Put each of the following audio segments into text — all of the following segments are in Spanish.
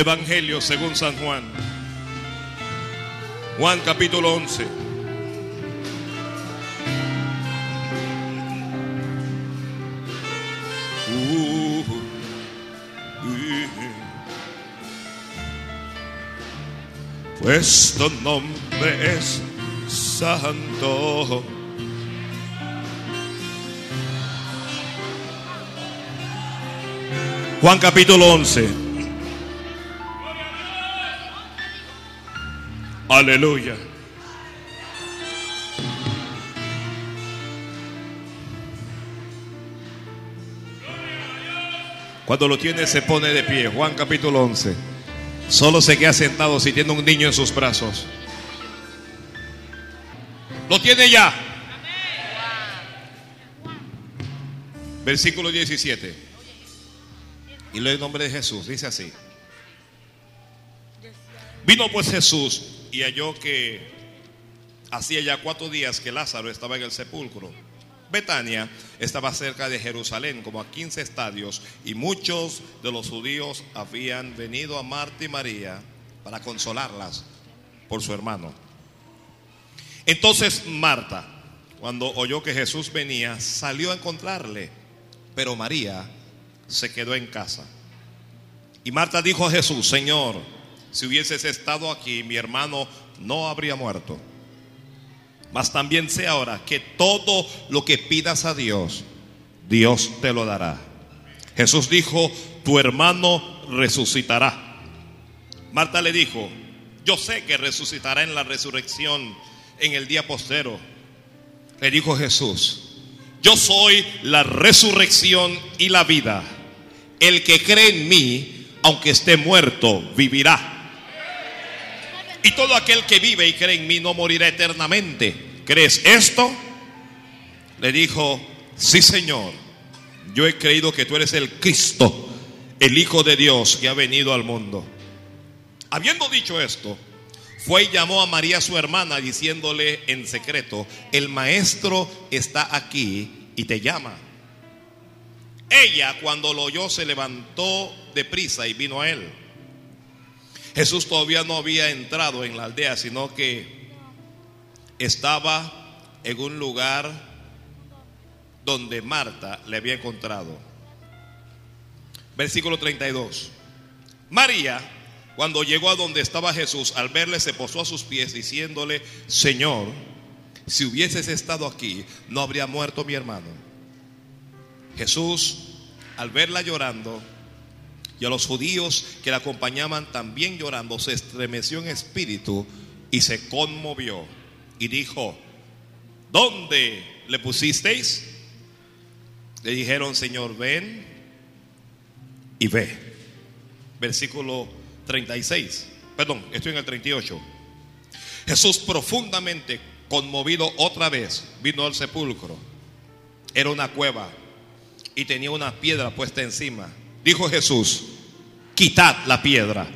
Evangelio según San Juan. Juan capítulo 11. Uh, Pues tu nombre es santo. Juan capítulo 11. Aleluya. Cuando lo tiene se pone de pie. Juan capítulo 11. Solo se queda sentado si tiene un niño en sus brazos. Lo tiene ya. Versículo 17. Y lee el nombre de Jesús. Dice así. Vino pues Jesús y halló que hacía ya cuatro días que Lázaro estaba en el sepulcro. Betania estaba cerca de Jerusalén, como a 15 estadios, y muchos de los judíos habían venido a Marta y María para consolarlas por su hermano. Entonces Marta, cuando oyó que Jesús venía, salió a encontrarle, pero María se quedó en casa. Y Marta dijo a Jesús, Señor, si hubieses estado aquí, mi hermano no habría muerto. Mas también sé ahora que todo lo que pidas a Dios, Dios te lo dará. Jesús dijo, tu hermano resucitará. Marta le dijo, yo sé que resucitará en la resurrección en el día postero. Le dijo Jesús, yo soy la resurrección y la vida. El que cree en mí, aunque esté muerto, vivirá. Y todo aquel que vive y cree en mí no morirá eternamente. ¿Crees esto? Le dijo, sí Señor, yo he creído que tú eres el Cristo, el Hijo de Dios que ha venido al mundo. Habiendo dicho esto, fue y llamó a María su hermana diciéndole en secreto, el maestro está aquí y te llama. Ella cuando lo oyó se levantó de prisa y vino a él. Jesús todavía no había entrado en la aldea, sino que estaba en un lugar donde Marta le había encontrado. Versículo 32. María, cuando llegó a donde estaba Jesús, al verle se posó a sus pies diciéndole, Señor, si hubieses estado aquí, no habría muerto mi hermano. Jesús, al verla llorando, y a los judíos que la acompañaban también llorando, se estremeció en espíritu y se conmovió y dijo, ¿dónde le pusisteis? Le dijeron, Señor, ven y ve. Versículo 36. Perdón, estoy en el 38. Jesús profundamente conmovido otra vez vino al sepulcro. Era una cueva y tenía una piedra puesta encima. Dijo Jesús, quitad la piedra.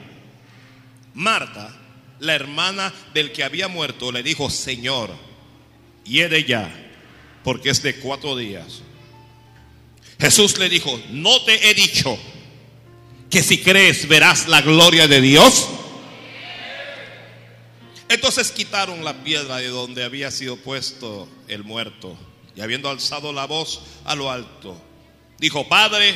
Marta, la hermana del que había muerto, le dijo, Señor, hiere ya, porque es de cuatro días. Jesús le dijo, no te he dicho que si crees verás la gloria de Dios. Entonces quitaron la piedra de donde había sido puesto el muerto y habiendo alzado la voz a lo alto, dijo, Padre,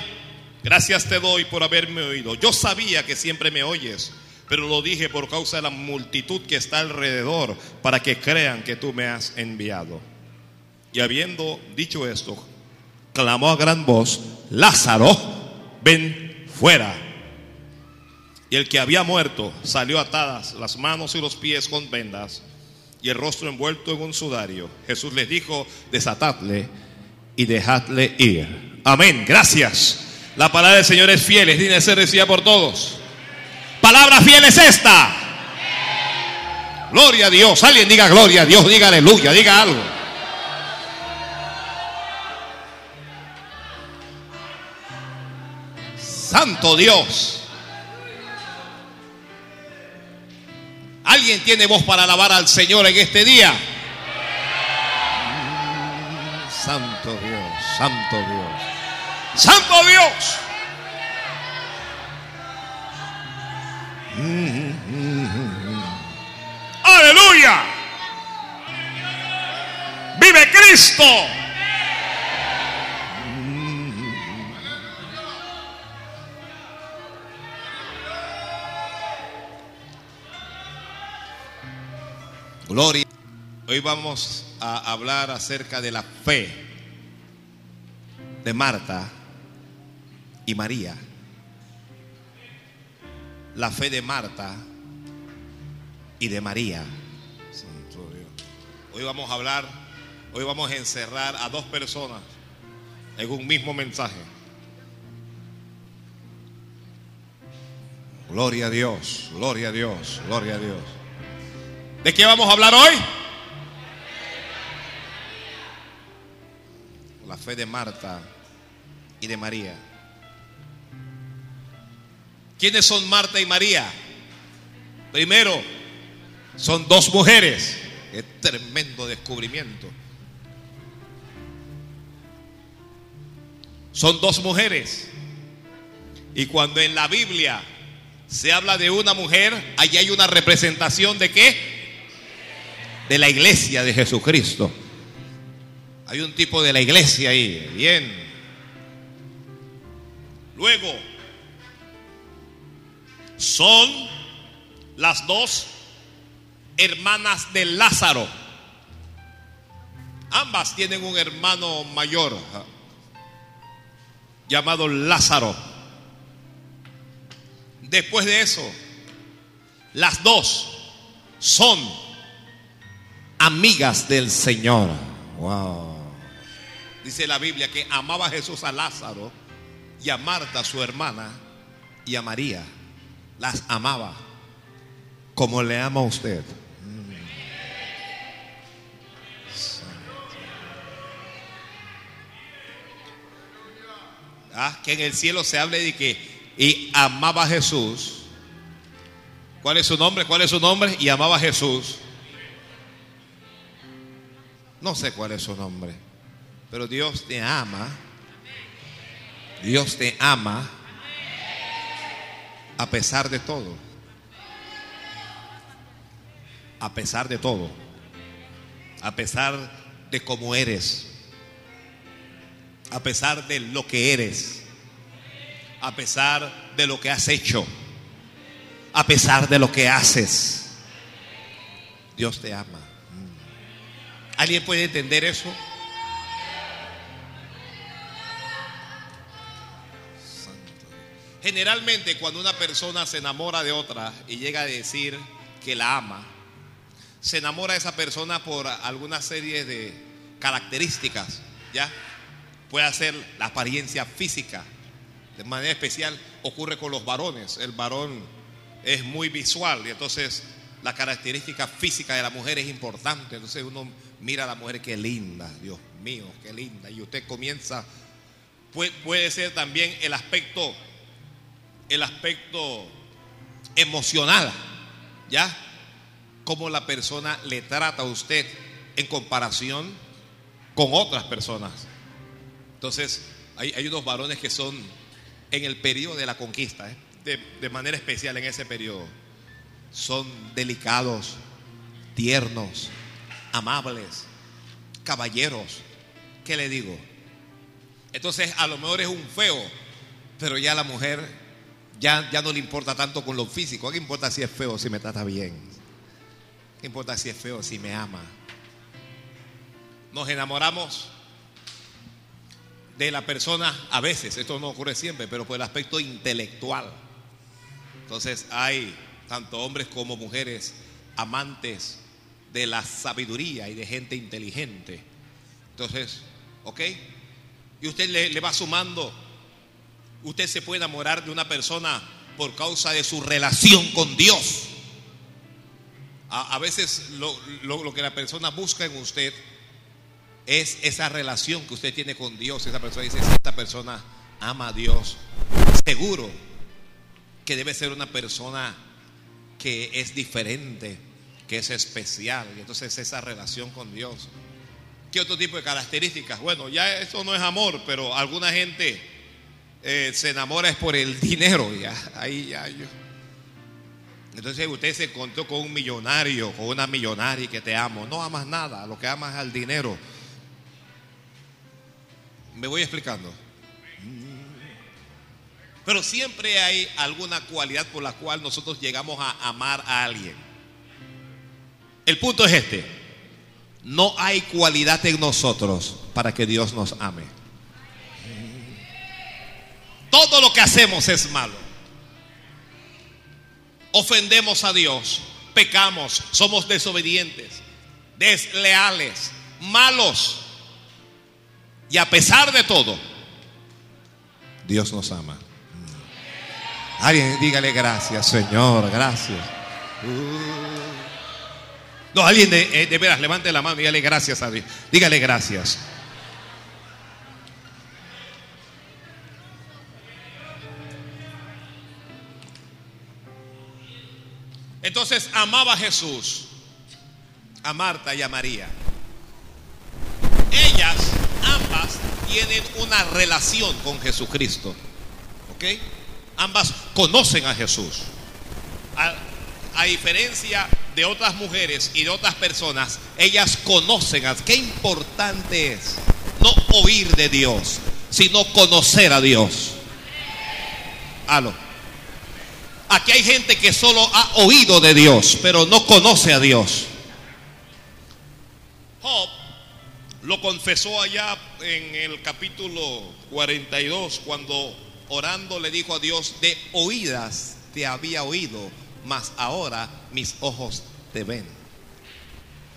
Gracias te doy por haberme oído. Yo sabía que siempre me oyes, pero lo dije por causa de la multitud que está alrededor, para que crean que tú me has enviado. Y habiendo dicho esto, clamó a gran voz, Lázaro, ven fuera. Y el que había muerto salió atadas las manos y los pies con vendas y el rostro envuelto en un sudario. Jesús les dijo, desatadle y dejadle ir. Amén, gracias. La palabra del Señor es fiel, es digna ser por todos. Palabra fiel es esta. Gloria a Dios. Alguien diga gloria a Dios, diga aleluya, diga algo. Santo Dios. ¿Alguien tiene voz para alabar al Señor en este día? Santo Dios, Santo Dios. Santo Dios. Aleluya. Vive Cristo. Gloria. Hoy vamos a hablar acerca de la fe de Marta y María. La fe de Marta y de María. Hoy vamos a hablar, hoy vamos a encerrar a dos personas en un mismo mensaje. Gloria a Dios, gloria a Dios, gloria a Dios. ¿De qué vamos a hablar hoy? La fe de Marta y de María. ¿Quiénes son Marta y María? Primero, son dos mujeres. Qué tremendo descubrimiento. Son dos mujeres. Y cuando en la Biblia se habla de una mujer, allí hay una representación de qué? De la iglesia de Jesucristo. Hay un tipo de la iglesia ahí. Bien. Luego, son las dos hermanas de Lázaro. Ambas tienen un hermano mayor llamado Lázaro. Después de eso, las dos son amigas del Señor. Wow. Dice la Biblia que amaba a Jesús a Lázaro y a Marta, su hermana, y a María. Las amaba como le ama a usted. Ah, que en el cielo se hable de que y amaba a Jesús. ¿Cuál es su nombre? ¿Cuál es su nombre? Y amaba a Jesús. No sé cuál es su nombre, pero Dios te ama. Dios te ama a pesar de todo. A pesar de todo. A pesar de cómo eres. A pesar de lo que eres. A pesar de lo que has hecho. A pesar de lo que haces. Dios te ama. ¿Alguien puede entender eso? Generalmente cuando una persona se enamora de otra y llega a decir que la ama, se enamora de esa persona por alguna serie de características, ¿ya? Puede ser la apariencia física, de manera especial ocurre con los varones, el varón es muy visual y entonces la característica física de la mujer es importante, entonces uno mira a la mujer qué linda, Dios mío, qué linda, y usted comienza, puede, puede ser también el aspecto el aspecto emocional, ¿ya? Cómo la persona le trata a usted en comparación con otras personas. Entonces, hay, hay unos varones que son en el periodo de la conquista, ¿eh? de, de manera especial en ese periodo, son delicados, tiernos, amables, caballeros. ¿Qué le digo? Entonces, a lo mejor es un feo, pero ya la mujer ya, ya no le importa tanto con lo físico. ¿Qué importa si es feo si me trata bien? ¿Qué importa si es feo si me ama? Nos enamoramos de la persona a veces, esto no ocurre siempre, pero por el aspecto intelectual. Entonces hay tanto hombres como mujeres amantes de la sabiduría y de gente inteligente. Entonces, ¿ok? Y usted le, le va sumando Usted se puede enamorar de una persona por causa de su relación con Dios. A, a veces lo, lo, que la persona busca en usted es esa relación que usted tiene con Dios. Esa persona dice, esta persona ama a Dios. Seguro que debe ser una persona que es diferente, que es especial. Y entonces esa relación con Dios. ¿Qué otro tipo de características? Bueno, ya eso no es amor, pero alguna gente eh, se enamora es por el dinero. Ya, ahí ya yo. Entonces usted se encontró con un millonario, con una millonaria que te amo. No amas nada, lo que amas es el dinero. Me voy explicando. Pero siempre hay alguna cualidad por la cual nosotros llegamos a amar a alguien. El punto es este. No hay cualidad en nosotros para que Dios nos ame. Todo lo que hacemos es malo. Ofendemos a Dios, pecamos, somos desobedientes, desleales, malos. Y a pesar de todo, Dios nos ama. Alguien dígale gracias, Señor, gracias. No, alguien de, eh, de veras, levante la mano y dígale gracias a Dios. Dígale gracias. Entonces amaba a Jesús, a Marta y a María. Ellas ambas tienen una relación con Jesucristo. ¿Ok? Ambas conocen a Jesús. A, a, diferencia de otras mujeres y de otras personas, ellas conocen a qué importante es no oír de Dios, sino conocer a Dios. Aló. Aquí hay gente que solo ha oído de Dios, pero no conoce a Dios. Job lo confesó allá en el capítulo 42, cuando orando le dijo a Dios, de oídas te había oído, mas ahora mis ojos te ven.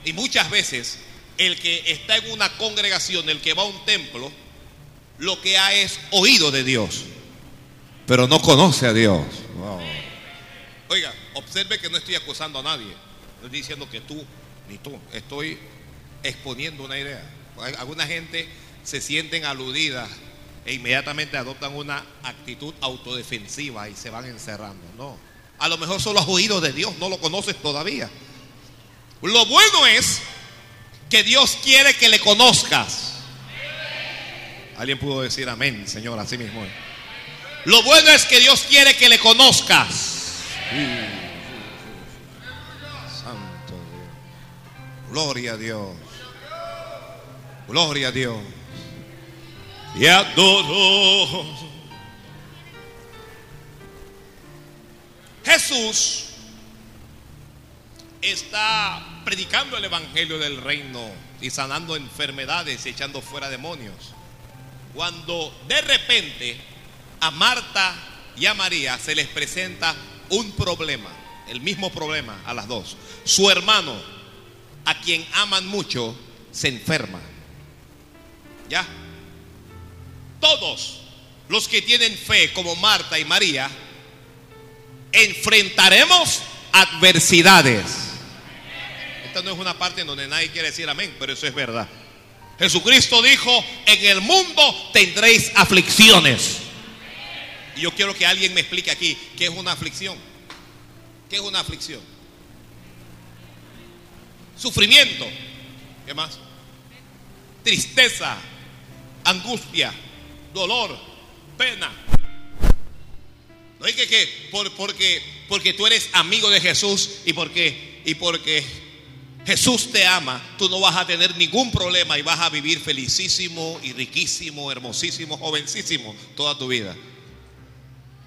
Y muchas veces el que está en una congregación, el que va a un templo, lo que ha es oído de Dios, pero no conoce a Dios. Oiga, observe que no estoy acusando a nadie. No estoy diciendo que tú ni tú. Estoy exponiendo una idea. Alguna gente se sienten aludidas e inmediatamente adoptan una actitud autodefensiva y se van encerrando. No. A lo mejor solo has oído de Dios, no lo conoces todavía. Lo bueno es que Dios quiere que le conozcas. Alguien pudo decir amén, Señor, así mismo. Lo bueno es que Dios quiere que le conozcas. Santo Dios. Gloria a Dios. Gloria a Dios. Y adoro. Jesús está predicando el evangelio del reino y sanando enfermedades y echando fuera demonios. Cuando de repente a Marta y a María se les presenta un problema, el mismo problema a las dos. Su hermano, a quien aman mucho, se enferma. ¿Ya? Todos los que tienen fe, como Marta y María, enfrentaremos adversidades. Esta no es una parte en donde nadie quiere decir amén, pero eso es verdad. Jesucristo dijo, en el mundo tendréis aflicciones. Y yo quiero que alguien me explique aquí qué es una aflicción. ¿Qué es una aflicción? Sufrimiento. ¿Qué más? Tristeza, angustia, dolor, pena. No es que, que por, porque, porque tú eres amigo de Jesús y porque, y porque Jesús te ama, tú no vas a tener ningún problema y vas a vivir felicísimo y riquísimo, hermosísimo, jovencísimo toda tu vida.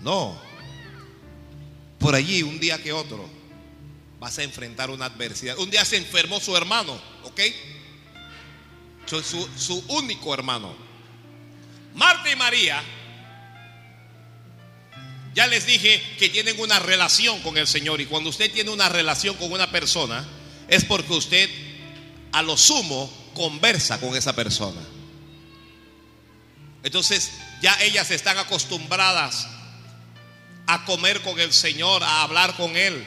No. Por allí, un día que otro, vas a enfrentar una adversidad. Un día se enfermó su hermano, ¿ok? Su, su, su único hermano. Marta y María, ya les dije que tienen una relación con el Señor. Y cuando usted tiene una relación con una persona, es porque usted a lo sumo conversa con esa persona. Entonces ya ellas están acostumbradas a comer con el Señor, a hablar con Él.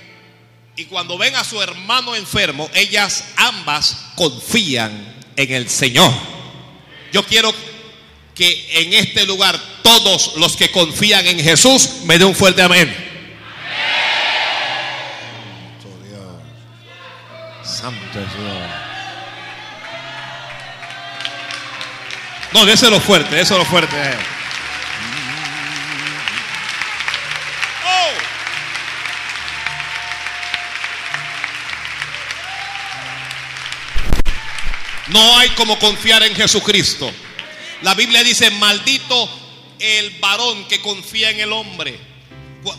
Y cuando ven a su hermano enfermo, ellas ambas confían en el Señor. Yo quiero que en este lugar todos los que confían en Jesús me den un fuerte amén. Santo Dios. No, déselo fuerte, déselo fuerte. No hay como confiar en Jesucristo. La Biblia dice, maldito el varón que confía en el hombre.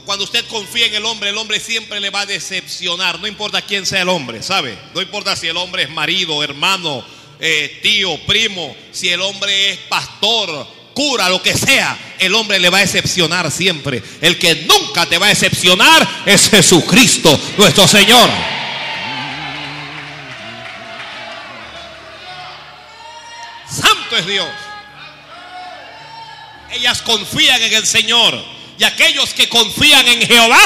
Cuando usted confía en el hombre, el hombre siempre le va a decepcionar. No importa quién sea el hombre, ¿sabe? No importa si el hombre es marido, hermano, eh, tío, primo, si el hombre es pastor, cura, lo que sea, el hombre le va a decepcionar siempre. El que nunca te va a decepcionar es Jesucristo, nuestro Señor. Es Dios. Ellas confían en el Señor. Y aquellos que confían en Jehová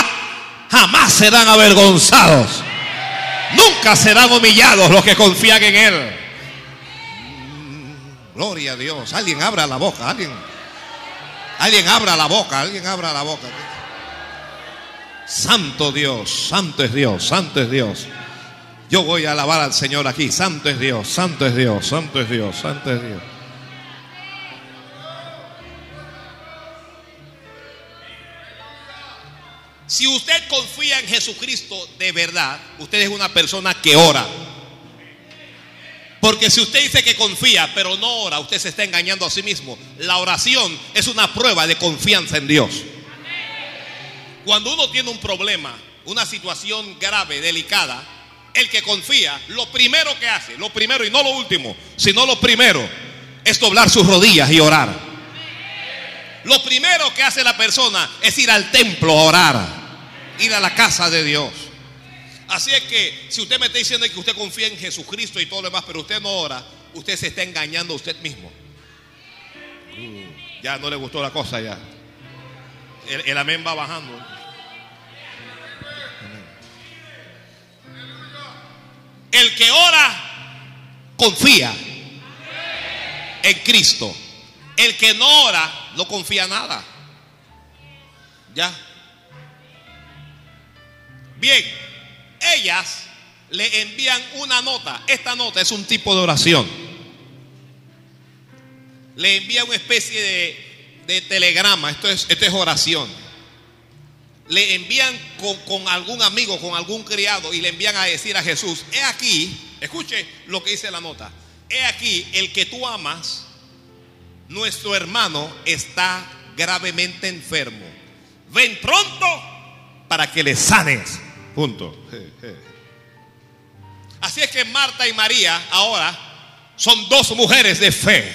jamás serán avergonzados. Nunca serán humillados los que confían en Él. Gloria a Dios. Alguien abra la boca. Alguien, alguien abra la boca. Alguien abra la boca. Santo Dios. Santo es Dios. Santo es Dios. Yo voy a alabar al Señor aquí. Santo es Dios. Santo es Dios. Santo es Dios. Santo es Dios. Si usted confía en Jesucristo de verdad, usted es una persona que ora. Porque si usted dice que confía, pero no ora, usted se está engañando a sí mismo. La oración es una prueba de confianza en Dios. Cuando uno tiene un problema, una situación grave, delicada, el que confía, lo primero que hace, lo primero y no lo último, sino lo primero, es doblar sus rodillas y orar. Lo primero que hace la persona es ir al templo a orar, ir a la casa de Dios. Así es que si usted me está diciendo que usted confía en Jesucristo y todo lo demás, pero usted no ora, usted se está engañando a usted mismo. ya no le gustó la cosa ya. El, el amén va bajando. El que ora confía en Cristo. El que no ora no confía nada. Ya. Bien ellas le envían una nota. Esta nota es un tipo de oración. Le envían una especie de, telegrama. Esto es, esto es oración. Le envían con, con algún amigo, con algún criado y le envían a decir a Jesús, he aquí, escuche lo que dice la nota, he aquí el que tú amas, nuestro hermano está gravemente enfermo. Ven pronto para que le sanes. Punto. Así es que Marta y María ahora son dos mujeres de fe.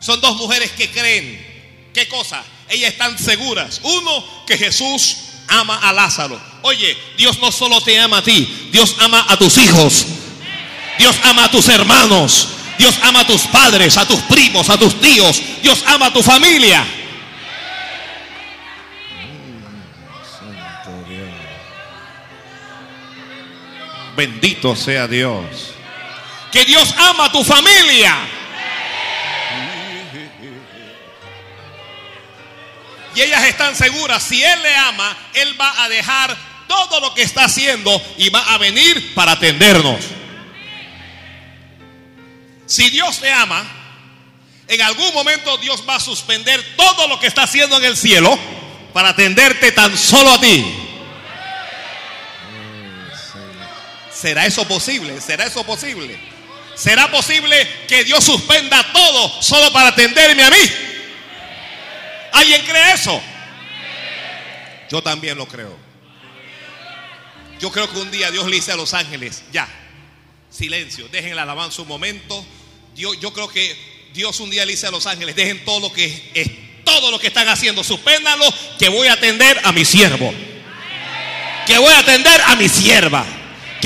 Son dos mujeres que creen. ¿Qué cosa? Ellas están seguras. Uno, que Jesús ama a Lázaro. Oye, Dios no solo te ama a ti, Dios ama a tus hijos. Dios ama a tus hermanos. Dios ama a tus padres, a tus primos, a tus tíos. Dios ama a tu familia. Bendito sea Dios. Que Dios ama a tu familia. Y ellas están seguras, si Él le ama, Él va a dejar todo lo que está haciendo y va a venir para atendernos. Si Dios te ama, en algún momento Dios va a suspender todo lo que está haciendo en el cielo para atenderte tan solo a ti. ¿Será eso posible? ¿Será eso posible? ¿Será posible que Dios suspenda todo solo para atenderme a mí? ¿Alguien cree eso? Yo también lo creo. Yo creo que un día Dios le dice a los ángeles, ya, silencio, dejen la alabanza un momento. Yo, yo creo que Dios un día le dice a los ángeles, dejen todo lo que es, todo lo que están haciendo, suspéndanlo, que voy a atender a mi siervo. Que voy a atender a mi sierva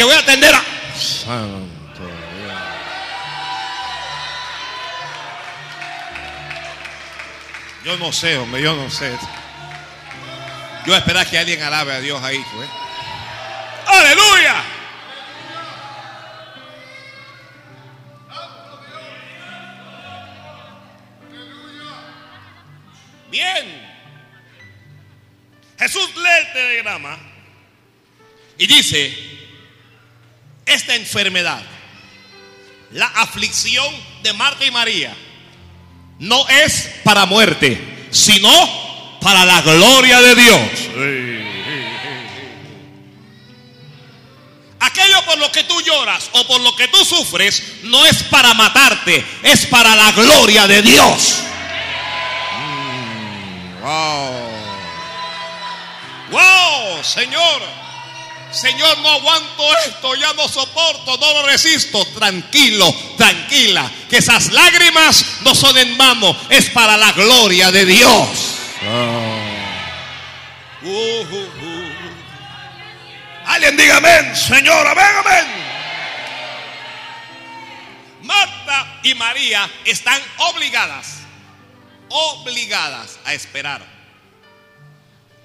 que voy a atender a... Santo Dios. Yo no sé, hombre, yo no sé. Yo esperar que alguien alabe a Dios ahí. Pues. Aleluya. Bien. Jesús lee el telegrama y dice, esta enfermedad, la aflicción de Marta y María, no es para muerte, sino para la gloria de Dios. Aquello por lo que tú lloras o por lo que tú sufres no es para matarte, es para la gloria de Dios. Mm, wow. Wow, Señor. Señor, no aguanto esto, ya no soporto, no lo resisto. Tranquilo, tranquila, que esas lágrimas no son en vano, es para la gloria de Dios. Uh, uh, uh. Alguien diga amén, Señor, amén, amén. Marta y María están obligadas, obligadas a esperar.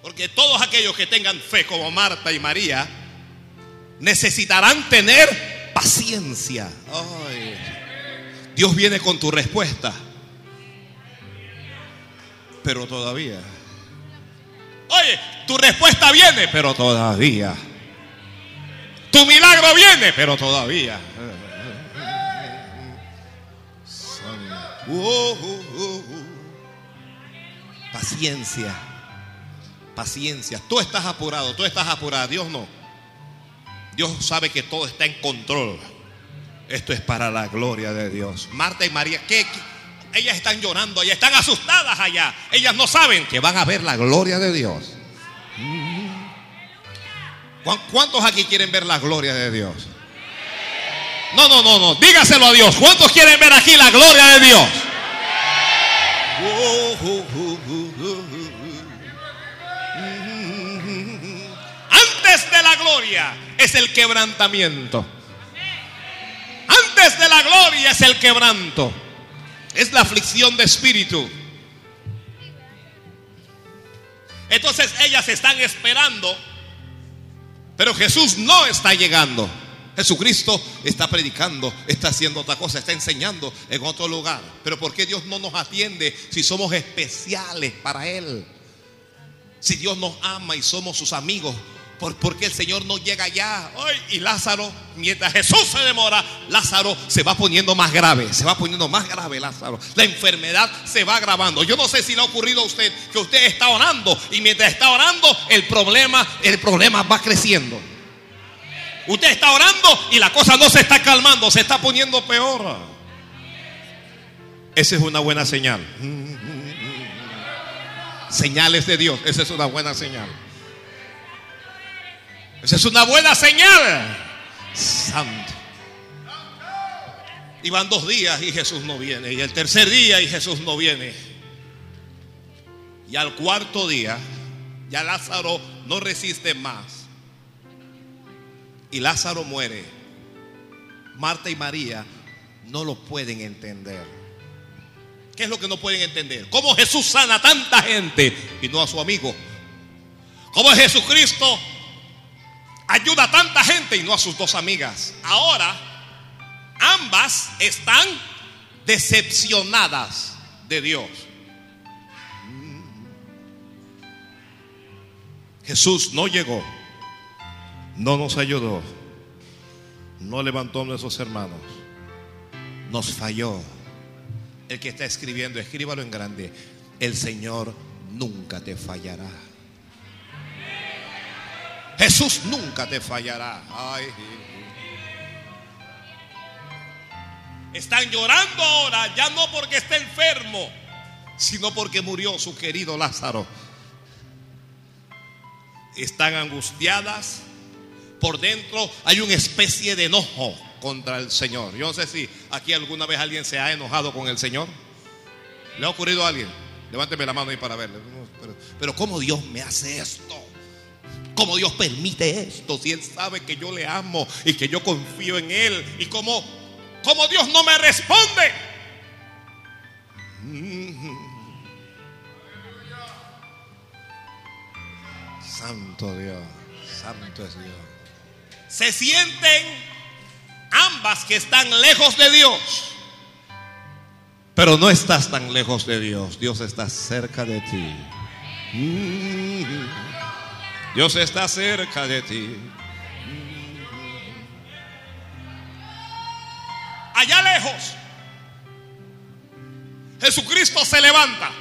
Porque todos aquellos que tengan fe como Marta y María necesitarán tener paciencia. Dios viene con tu respuesta. Pero todavía. Oye, tu respuesta viene, pero todavía. Tu milagro viene, pero todavía. Uh, uh, uh, Paciencia paciencia. Tú estás apurado, tú estás apurado. Dios no. Dios sabe que todo está en control. Esto es para la gloria de Dios. Marta y María, ¿qué? Ellas están llorando, ellas están asustadas allá. Ellas no saben que van a ver la gloria de Dios. ¿Cuántos aquí quieren ver la gloria de Dios? No, no, no, no. Dígaselo a Dios. ¿Cuántos quieren ver aquí la gloria de Dios? Uh, uh, uh, de la gloria es el quebrantamiento. Antes de la gloria es el quebranto. Es la aflicción de espíritu. Entonces ellas están esperando, pero Jesús no está llegando. Jesucristo está predicando, está haciendo otra cosa, está enseñando en otro lugar. Pero ¿por qué Dios no nos atiende si somos especiales para Él? Si Dios nos ama y somos sus amigos, porque el Señor no llega ya. y Lázaro, mientras Jesús se demora, Lázaro se va poniendo más grave, se va poniendo más grave Lázaro. La enfermedad se va agravando. Yo no sé si le ha ocurrido a usted que usted está orando y mientras está orando el problema, el problema va creciendo. Usted está orando y la cosa no se está calmando, se está poniendo peor. Esa es una buena señal. Señales de Dios, esa es una buena señal. Esa es una buena señal. Santo. Y van dos días y Jesús no viene. Y el tercer día y Jesús no viene. Y al cuarto día, ya Lázaro no resiste más. Y Lázaro muere. Marta y María no lo pueden entender. ¿Qué es lo que no pueden entender? ¿Cómo Jesús sana a tanta gente y no a su amigo? ¿Cómo Jesucristo ayuda a tanta gente y no a sus dos amigas. Ahora, ambas están decepcionadas de Dios. Jesús no llegó, no nos ayudó, no levantó a nuestros hermanos, nos falló. El que está escribiendo, escríbalo en grande. El Señor nunca te fallará. Jesús nunca te fallará. Están llorando ahora, ya no porque está enfermo, sino porque murió su querido Lázaro. Están angustiadas. Por dentro hay una especie de enojo contra el Señor. Yo no sé si aquí alguna vez alguien se ha enojado con el Señor. ¿Le ha ocurrido a alguien? Levánteme la mano ahí para verle. Pero, pero ¿cómo Dios me hace esto? ¿Cómo Dios permite esto? Si Él sabe que yo le amo y que yo confío en Él. Y como, como Dios no me responde. Santo Dios, santo es Dios. Se sienten ambas que están lejos de Dios. Pero no estás tan lejos de Dios. Dios está cerca de ti. Dios está cerca de ti. Allá lejos, Jesucristo se levanta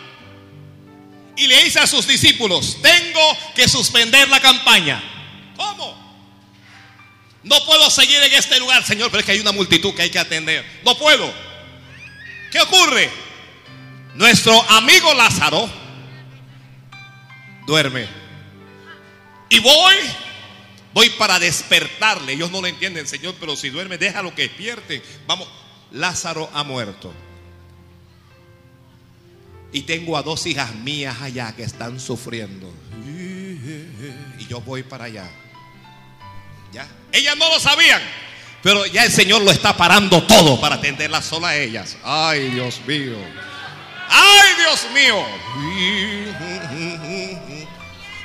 y le dice a sus discípulos, tengo que suspender la campaña. ¿Cómo? No puedo seguir en este lugar, Señor, pero es que hay una multitud que hay que atender. No puedo. ¿Qué ocurre? Nuestro amigo Lázaro duerme. Y voy, voy para despertarle. Ellos no lo entienden, Señor, pero si duerme, déjalo que despierte. Vamos, Lázaro ha muerto. Y tengo a dos hijas mías allá que están sufriendo. Y yo voy para allá. ¿Ya? Ellas no lo sabían. Pero ya el Señor lo está parando todo para atenderlas sola a ellas. Ay, Dios mío. Ay, Dios mío.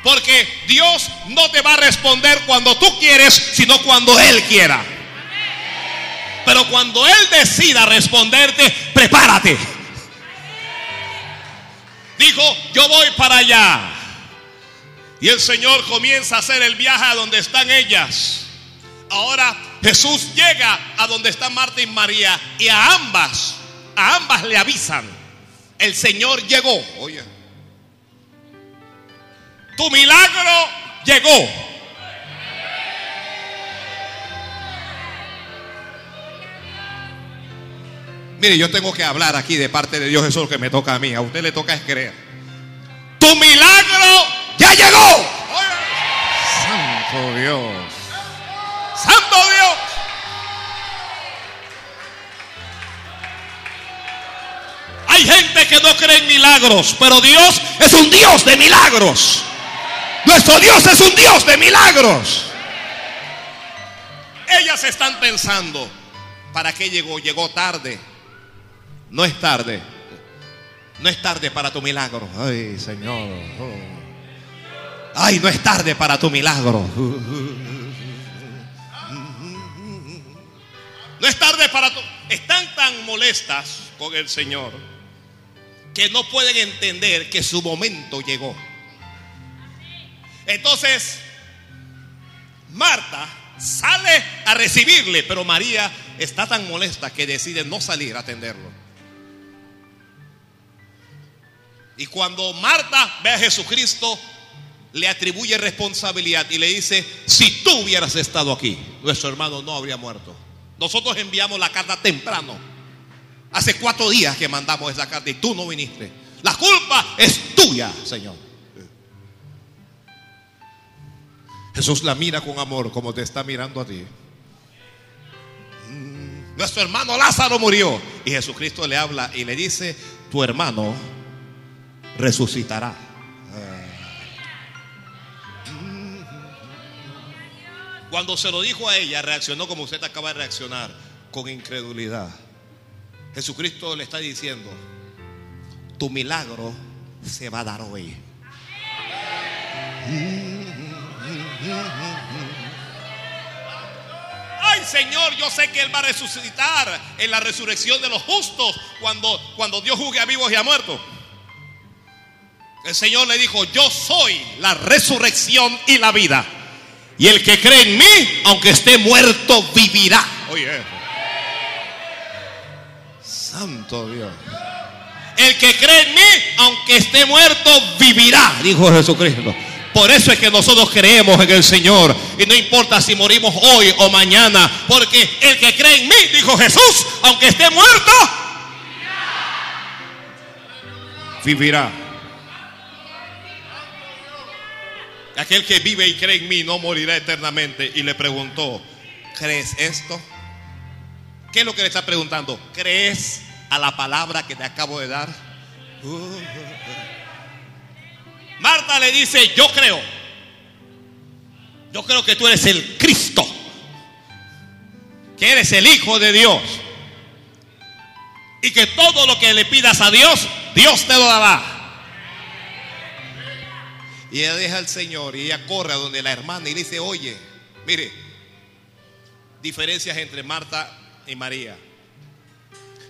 Porque Dios no te va a responder cuando tú quieres, sino cuando Él quiera. Pero cuando Él decida responderte, prepárate. Dijo, yo voy para allá. Y el Señor comienza a hacer el viaje a donde están ellas. Ahora Jesús llega a donde están Marta y María y a ambas, a ambas le avisan. El Señor llegó. Oye. Tu milagro llegó. Mire, yo tengo que hablar aquí de parte de Dios, eso es lo que me toca a mí. A usted le toca es creer. Tu milagro ya llegó. Santo Dios. Santo Dios. Hay gente que no cree en milagros, pero Dios es un Dios de milagros. Nuestro Dios es un Dios de milagros. Ellas están pensando, ¿para qué llegó? Llegó tarde. No es tarde. No es tarde para tu milagro. Ay, Señor. Ay, no es tarde para tu milagro. No es tarde para tu... Están tan molestas con el Señor que no pueden entender que su momento llegó. Entonces, Marta sale a recibirle, pero María está tan molesta que decide no salir a atenderlo. Y cuando Marta ve a Jesucristo, le atribuye responsabilidad y le dice, si tú hubieras estado aquí, nuestro hermano no habría muerto. Nosotros enviamos la carta temprano. Hace cuatro días que mandamos esa carta y tú no viniste. La culpa es tuya, Señor. Jesús la mira con amor como te está mirando a ti. Mm, nuestro hermano Lázaro murió. Y Jesucristo le habla y le dice, tu hermano resucitará. Cuando se lo dijo a ella, reaccionó como usted acaba de reaccionar, con incredulidad. Jesucristo le está diciendo, tu milagro se va a dar hoy. Ay Señor, yo sé que Él va a resucitar en la resurrección de los justos cuando, cuando Dios juzgue a vivos y a muertos. El Señor le dijo, yo soy la resurrección y la vida. Y el que cree en mí, aunque esté muerto, vivirá. Oye, Santo Dios. El que cree en mí, aunque esté muerto, vivirá, dijo Jesucristo. Por eso es que nosotros creemos en el Señor. Y no importa si morimos hoy o mañana. Porque el que cree en mí, dijo Jesús, aunque esté muerto, vivirá. Aquel que vive y cree en mí no morirá eternamente. Y le preguntó, ¿crees esto? ¿Qué es lo que le está preguntando? ¿Crees a la palabra que te acabo de dar? Marta le dice, yo creo. Yo creo que tú eres el Cristo. Que eres el Hijo de Dios. Y que todo lo que le pidas a Dios, Dios te lo dará. Y ella deja al Señor y ella corre a donde la hermana y dice, oye, mire, diferencias entre Marta y María.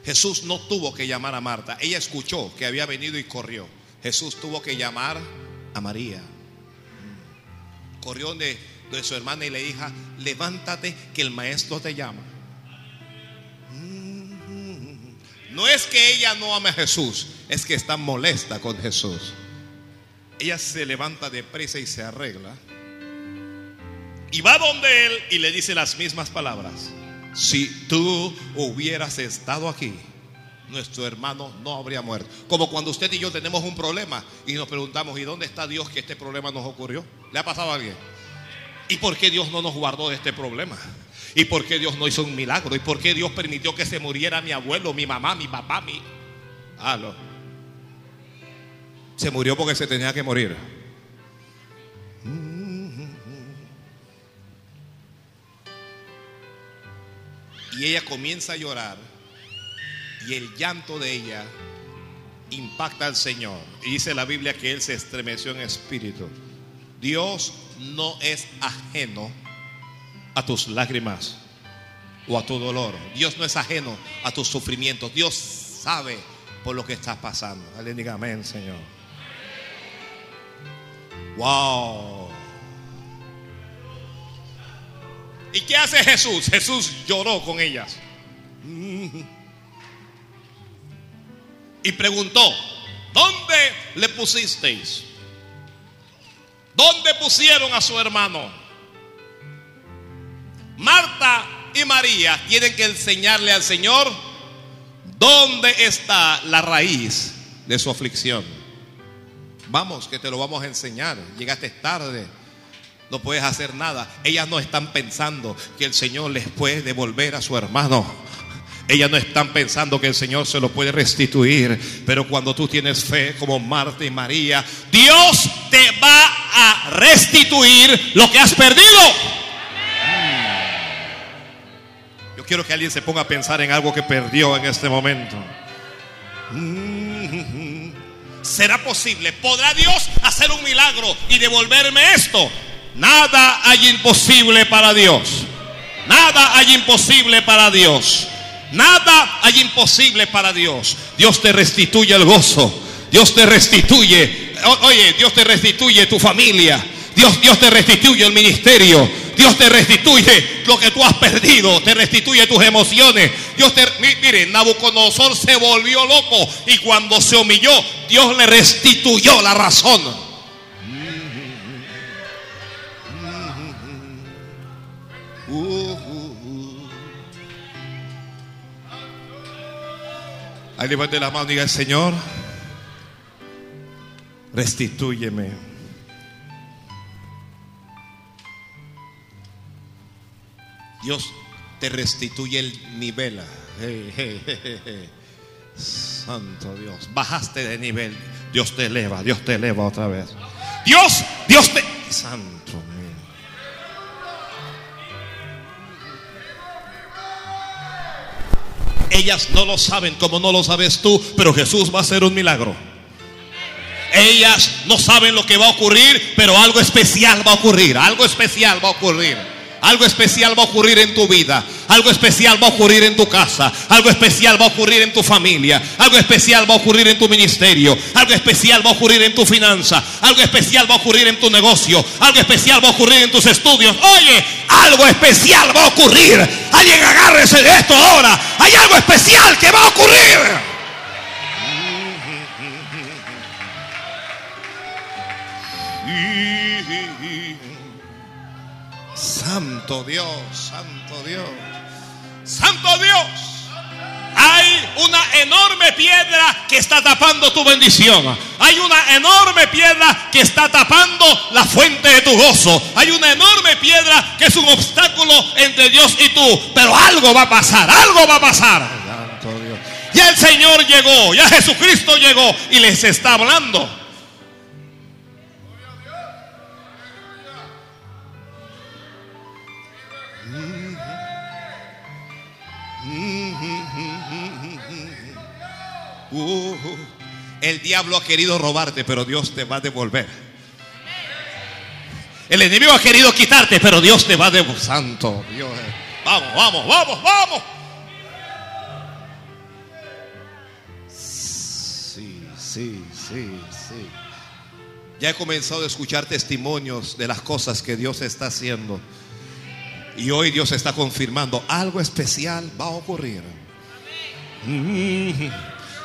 Jesús no tuvo que llamar a Marta. Ella escuchó que había venido y corrió. Jesús tuvo que llamar a María. Corrió de, de su hermana y le dijo, levántate que el maestro te llama. No es que ella no ame a Jesús, es que está molesta con Jesús. Ella se levanta deprisa y se arregla. Y va donde él y le dice las mismas palabras. Si tú hubieras estado aquí, nuestro hermano no habría muerto. Como cuando usted y yo tenemos un problema y nos preguntamos, ¿y dónde está Dios que este problema nos ocurrió? ¿Le ha pasado a alguien? ¿Y por qué Dios no nos guardó de este problema? ¿Y por qué Dios no hizo un milagro? ¿Y por qué Dios permitió que se muriera mi abuelo, mi mamá, mi papá, mi... Ah, Se murió porque se tenía que morir. Y ella comienza a llorar. Y el llanto de ella impacta al Señor. Y dice la Biblia que Él se estremeció en espíritu. Dios no es ajeno a tus lágrimas o a tu dolor. Dios no es ajeno a tus sufrimientos. Dios sabe por lo que estás pasando. Alguien amén, Señor. Wow. ¿Y qué hace Jesús? Jesús lloró con ellas. Y preguntó, ¿dónde le pusisteis? ¿Dónde pusieron a su hermano? Marta y María tienen que enseñarle al Señor dónde está la raíz de su aflicción. Vamos, que te lo vamos a enseñar. Llegaste tarde, no puedes hacer nada. Ellas no están pensando que el Señor les puede devolver a su hermano. Ellas no están pensando que el Señor se lo puede restituir. Pero cuando tú tienes fe como Marta y María, Dios te va a restituir lo que has perdido. Yo quiero que alguien se ponga a pensar en algo que perdió en este momento. ¿Será posible? ¿Podrá Dios hacer un milagro y devolverme esto? Nada hay imposible para Dios. Nada hay imposible para Dios. Nada hay imposible para Dios. Dios te restituye el gozo. Dios te restituye. Oye, Dios te restituye tu familia. Dios, Dios te restituye el ministerio. Dios te restituye lo que tú has perdido. Te restituye tus emociones. Dios te, mire, Nabucodonosor se volvió loco y cuando se humilló, Dios le restituyó la razón. Ahí levante la mano y diga, Señor, restitúyeme. Dios te restituye el nivel. Santo Dios, bajaste de nivel. Dios te eleva, Dios te eleva otra vez. Dios, Dios te... Santo Ellas no lo saben como no lo sabes tú, pero Jesús va a hacer un milagro. Ellas no saben lo que va a ocurrir, pero algo especial va a ocurrir. Algo especial va a ocurrir. Algo especial va a ocurrir en tu vida. Algo especial va a ocurrir en tu casa. Algo especial va a ocurrir en tu familia. Algo especial va a ocurrir en tu ministerio. Algo especial va a ocurrir en tu finanza. Algo especial va a ocurrir en tu negocio. Algo especial va a ocurrir en tus estudios. Oye, algo especial va a ocurrir. Alguien agárrese de esto ahora. Hay algo especial que va a ocurrir. Santo Dios, Santo Dios, Santo Dios. Hay una enorme piedra que está tapando tu bendición. Hay una enorme piedra que está tapando la fuente de tu gozo. Hay una enorme piedra que es un obstáculo entre Dios y tú. Pero algo va a pasar, algo va a pasar. Ya el Señor llegó, ya Jesucristo llegó y les está hablando. Uh, el diablo ha querido robarte, pero Dios te va a devolver. El enemigo ha querido quitarte, pero Dios te va a devolver. Santo Dios. Vamos, vamos, vamos, vamos. Sí, sí, sí, sí. Ya he comenzado a escuchar testimonios de las cosas que Dios está haciendo. Y hoy Dios está confirmando algo especial va a ocurrir.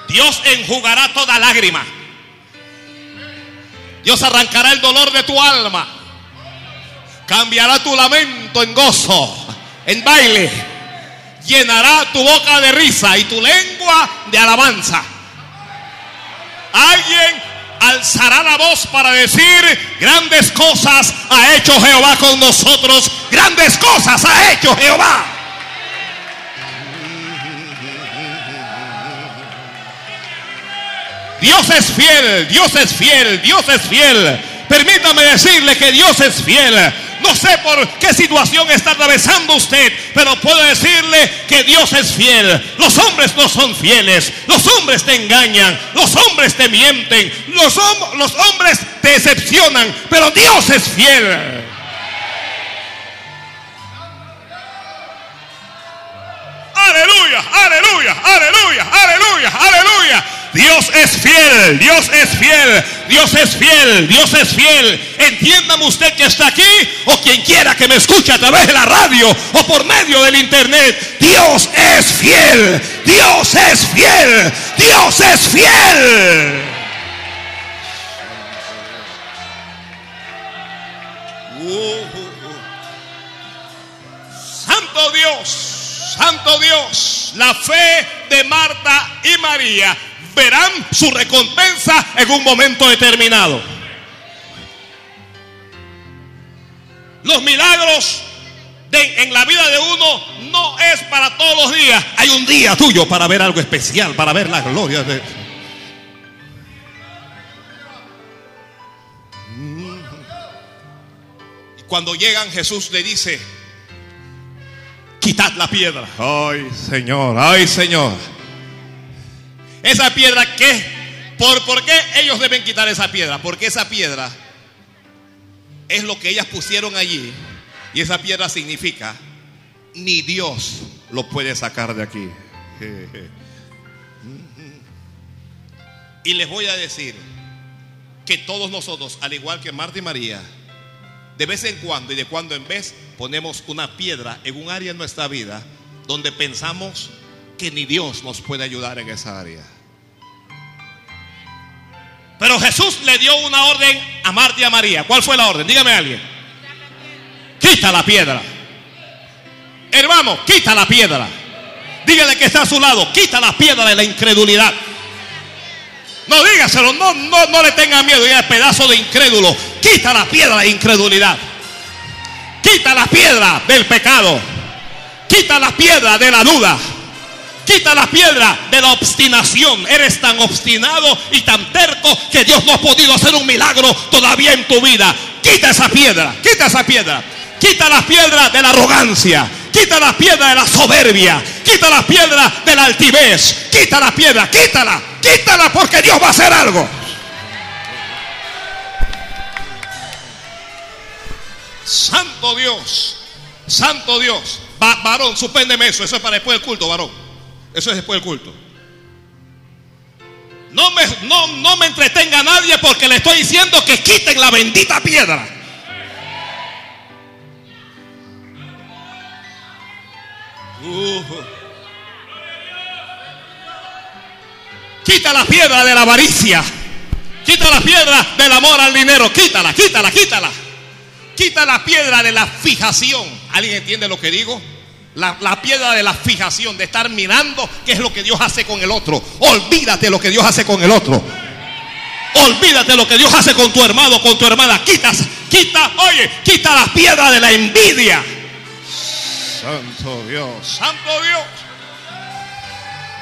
Dios enjugará toda lágrima. Dios arrancará el dolor de tu alma. Cambiará tu lamento en gozo, en baile. Llenará tu boca de risa y tu lengua de alabanza. Alguien alzará la voz para decir, grandes cosas ha hecho Jehová con nosotros, grandes cosas ha hecho Jehová. Dios es fiel, Dios es fiel, Dios es fiel. Permítame decirle que Dios es fiel. No sé por qué situación está atravesando usted, pero puedo decirle que Dios es fiel. Los hombres no son fieles. Los hombres te engañan. Los hombres te mienten. Los, los hombres te decepcionan. Pero Dios es fiel. Aleluya, aleluya, aleluya, aleluya, aleluya. Dios es fiel, Dios es fiel, Dios es fiel, Dios es fiel. Entiéndame usted que está aquí o quien quiera que me escuche a través de la radio o por medio del internet. Dios es fiel, Dios es fiel, Dios es fiel. Santo Dios, Santo Dios, la fe de Marta y María verán su recompensa en un momento determinado. Los milagros en la vida de uno no es para todos los días. Hay un día tuyo para ver algo especial, para ver la gloria de Y cuando llegan Jesús le dice, quitad la piedra. Ay, Señor, ay, Señor. Esa piedra, ¿qué? ¿Por, ¿Por qué ellos deben quitar esa piedra? Porque esa piedra es lo que ellas pusieron allí. Y esa piedra significa, ni Dios lo puede sacar de aquí. Y les voy a decir que todos nosotros, al igual que Marta y María, de vez en cuando y de cuando en vez ponemos una piedra en un área de nuestra vida donde pensamos que ni Dios nos puede ayudar en esa área. Pero Jesús le dio una orden a Marta y a María. ¿Cuál fue la orden? Dígame a alguien. Quita la piedra. Hermano, quita la piedra. Dígale que está a su lado. Quita la piedra de la incredulidad. No dígaselo, no, no, no le tenga miedo. Diga pedazo de incrédulo. Quita la piedra de incredulidad. Quita la piedra del pecado. Quita la piedra de la duda. Quita la piedra de la obstinación. Eres tan obstinado y tan terco que Dios no ha podido hacer un milagro todavía en tu vida. Quita esa piedra, quita esa piedra. Quita la piedra de la arrogancia. Quita la piedra de la soberbia. Quita la piedra de la altivez. Quita la piedra, quítala. Quítala porque Dios va a hacer algo. Santo Dios. Santo Dios. varón, suspéndeme eso. Eso es para después del culto, varón. Eso es después del culto. No me, no, no me entretenga nadie porque le estoy diciendo que quiten la bendita piedra. Quita la piedra de la avaricia. Quita la piedra del amor al dinero. Quítala, quítala, quítala. Quita la piedra de la fijación. ¿Alguien entiende lo que digo? La, piedra de la fijación, de estar mirando qué es lo que Dios hace con el otro. Olvídate lo que Dios hace con el otro. Olvídate lo que Dios hace con tu hermano, con tu hermana. Quitas, quita, oye, quita la piedra de la envidia. Santo Dios, Santo Dios,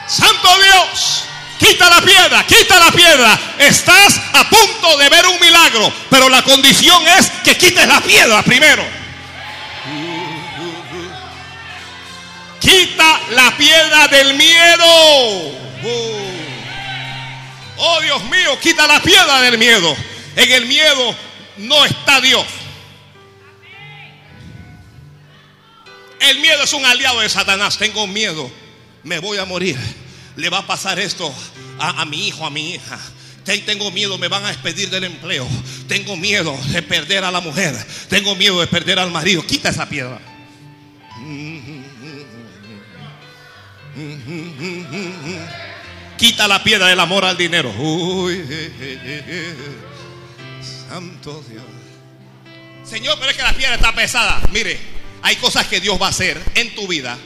Santo Dios. Quita la piedra, quita la piedra. Estás a punto de ver un milagro, pero la condición es que quites la piedra primero. Quita la piedra del miedo. Oh. oh Dios mío, quita la piedra del miedo. En el miedo no está Dios. El miedo es un aliado de Satanás. Tengo miedo. Me voy a morir. Le va a pasar esto a, a, mi hijo, a mi hija. Tengo miedo, me van a despedir del empleo. Tengo miedo de perder a la mujer. Tengo miedo de perder al marido. Quita esa piedra. Quita la piedra del amor al dinero. Uy, santo Dios. Señor, pero es que la piedra está pesada. Mire, hay cosas que Dios va a hacer en tu vida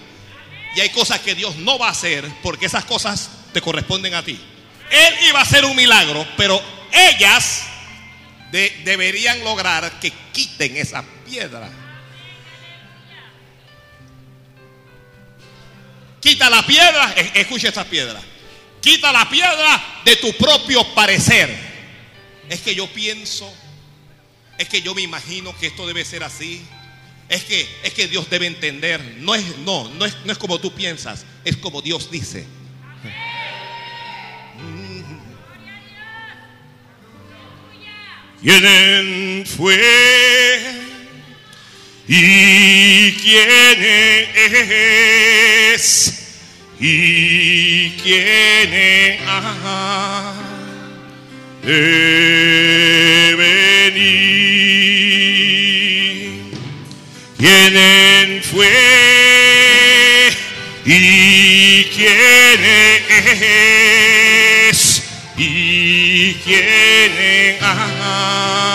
y hay cosas que Dios no va a hacer porque esas cosas te corresponden a ti. Él iba a hacer un milagro, pero ellas deberían lograr que quiten esa piedra. Quita la piedra, escucha esta piedra. Quita la piedra de tu propio parecer. Es que yo pienso, es que yo me imagino que esto debe ser así. Es que, es que Dios debe entender. No es, no, no es, no es como tú piensas, es como Dios dice. ¿Quién fue? ¿Y quién es? ¿Y quién ha de venir? ¿Quién fue? ¿Y quién es? ¿Y quién ha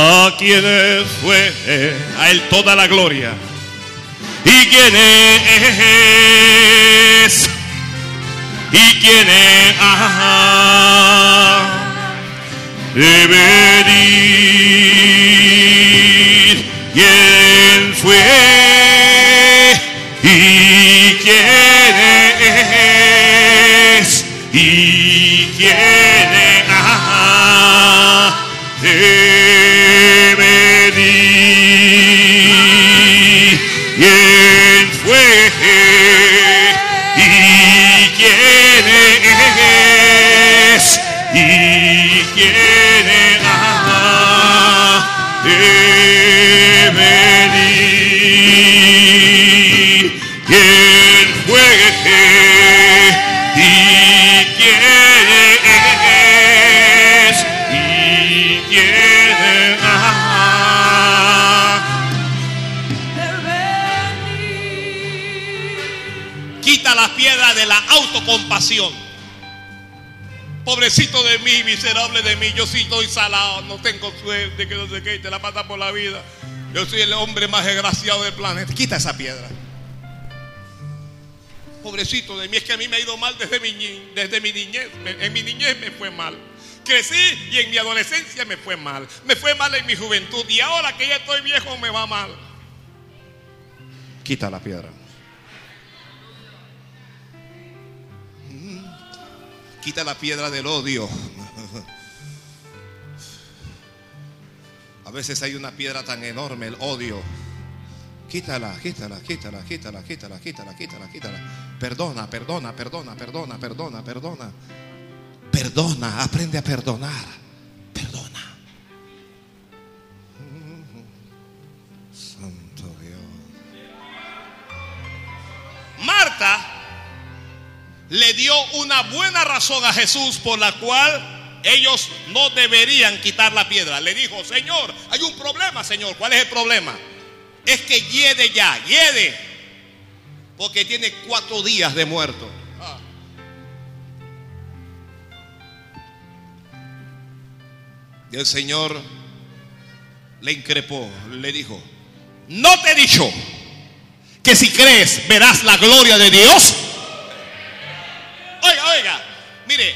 a quien fue a él toda la gloria. ¿Y quién es? ¿Y quién es? de venir. ¿Quién fue? ¿Y quién es? ¿Y quién autocompasión. Pobrecito de mí, miserable de mí. Yo sí estoy salado, no tengo suerte, que no sé qué, te la pasa por la vida. Yo soy el hombre más desgraciado del planeta. Quita esa piedra. Pobrecito de mí, es que a mí me ha ido mal desde mi, niñez. En mi niñez me fue mal. Crecí y en mi adolescencia me fue mal. Me fue mal en mi juventud y ahora que ya estoy viejo me va mal. Quita la piedra. Quita la piedra del odio. A veces hay una piedra tan enorme, el odio. Quítala, quítala, quítala, quítala, quítala, quítala, quítala, quítala. Perdona, perdona, perdona, perdona, perdona, perdona. Perdona, aprende a perdonar. Perdona. Santo Dios. Marta le dio una buena razón a Jesús por la cual ellos no deberían quitar la piedra. Le dijo, Señor, hay un problema, Señor. ¿Cuál es el problema? Es que hiede ya, hiede. Porque tiene cuatro días de muerto. Ah. Y el Señor le increpó, le dijo, no te he dicho que si crees verás la gloria de Dios. Mire,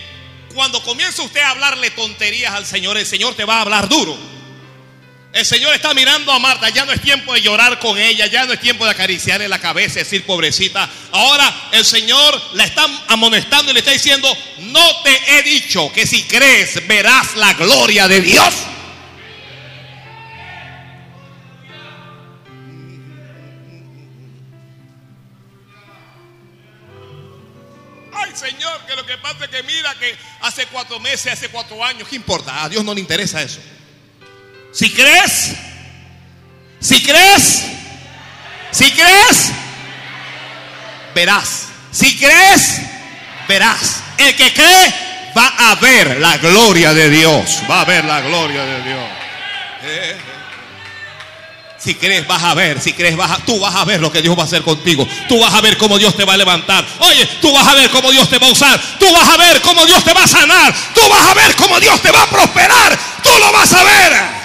cuando comienza usted a hablarle tonterías al Señor, el Señor te va a hablar duro. El Señor está mirando a Marta, ya no es tiempo de llorar con ella, ya no es tiempo de acariciarle la cabeza y decir pobrecita. Ahora el Señor la está amonestando y le está diciendo, no te he dicho que si crees verás la gloria de Dios. Señor, que lo que pasa es que mira que hace cuatro meses, hace cuatro años, ¿qué importa? A Dios no le interesa eso. Si crees, si crees, si crees, verás. Si crees, verás. El que cree va a ver la gloria de Dios. Va a ver la gloria de Dios. Eh. Si crees, vas a ver. Si crees, vas a, tú vas a ver lo que Dios va a hacer contigo. Tú vas a ver cómo Dios te va a levantar. Oye, tú vas a ver cómo Dios te va a usar. Tú vas a ver cómo Dios te va a sanar. Tú vas a ver cómo Dios te va a prosperar. Tú lo vas a ver.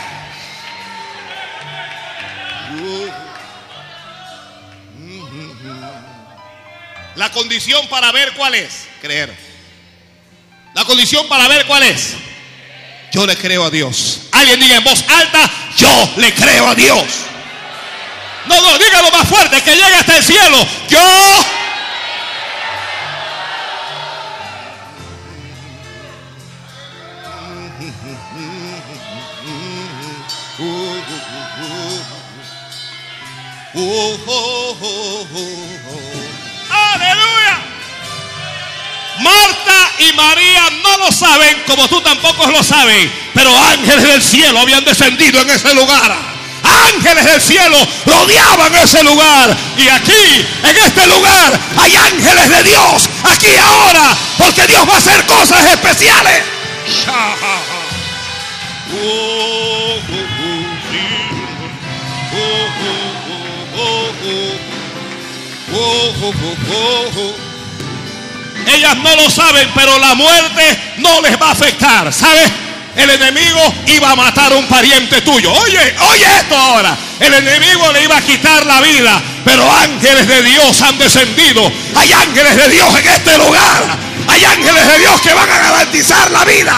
La condición para ver cuál es. Creer. La condición para ver cuál es. Yo le creo a Dios. Alguien diga en voz alta, yo le creo a Dios. No, no, dígalo más fuerte, que llegue hasta el cielo. Yo Aleluya. Marta y María no lo saben como tú tampoco lo sabes. Pero ángeles del cielo habían descendido en ese lugar. Ángeles del cielo rodeaban ese lugar. Y aquí, en este lugar, hay ángeles de Dios. Aquí ahora. Porque Dios va a hacer cosas especiales. Ellas no lo saben, pero la muerte no les va a afectar. ¿Sabes? El enemigo iba a matar a un pariente tuyo. Oye, oye esto ahora. El enemigo le iba a quitar la vida, pero ángeles de Dios han descendido. Hay ángeles de Dios en este lugar. Hay ángeles de Dios que van a garantizar la vida.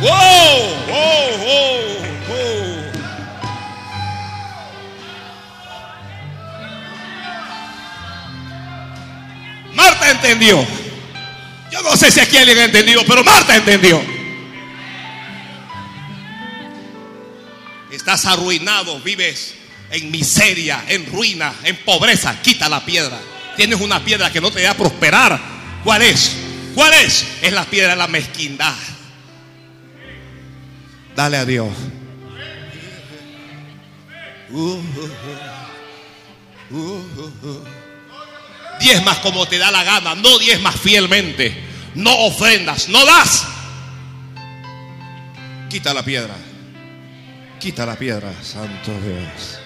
Wow, wow, wow, Marta entendió. Yo no sé si aquí alguien ha entendido, pero Marta entendió. Estás arruinado, vives en miseria, en ruina, en pobreza. Quita la piedra. Tienes una piedra que no te da a prosperar. ¿Cuál es? ¿Cuál es? Es la piedra de la mezquindad. Dale a Dios. Diezmas como te da la gana, no diezmas fielmente, no ofrendas, no das. Quita la piedra, quita la piedra, Santo Dios.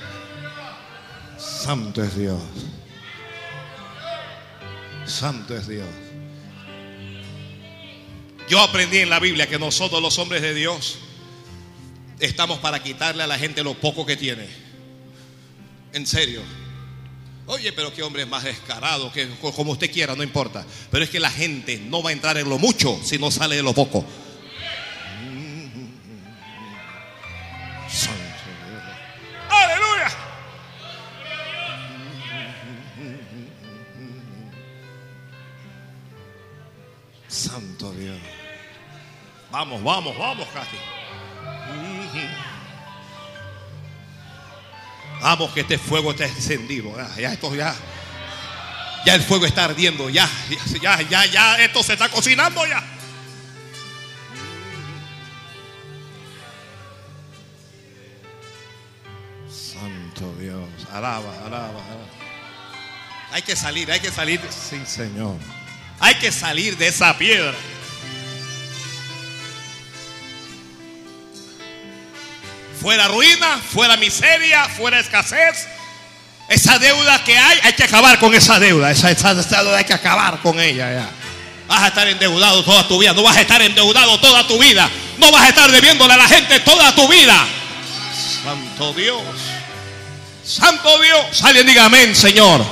Santo es Dios. Santo es Dios. Yo aprendí en la Biblia que nosotros los hombres de Dios estamos para quitarle a la gente lo poco que tiene. En serio. Oye, pero qué hombre más descarado, que como usted quiera, no importa. Pero es que la gente no va a entrar en lo mucho si no sale de lo poco. Aleluya. Santo Dios. Vamos, vamos, vamos, Katy. Vamos que este fuego está encendido. Ya, ya esto ya. Ya el fuego está ardiendo. Ya, ya, ya, ya. Esto se está cocinando ya. Santo Dios. Alaba, alaba, alaba. Hay que salir, hay que salir. Sí, Señor. Hay que salir de esa piedra. Fuera ruina, fuera miseria, fuera escasez. Esa deuda que hay, hay que acabar con esa deuda. Esa, deuda hay que acabar con ella. Vas a estar endeudado toda tu vida. No vas a estar endeudado toda tu vida. No vas a estar debiéndole a la gente toda tu vida. Santo Dios. Santo Dios. Alguien diga amén, Señor.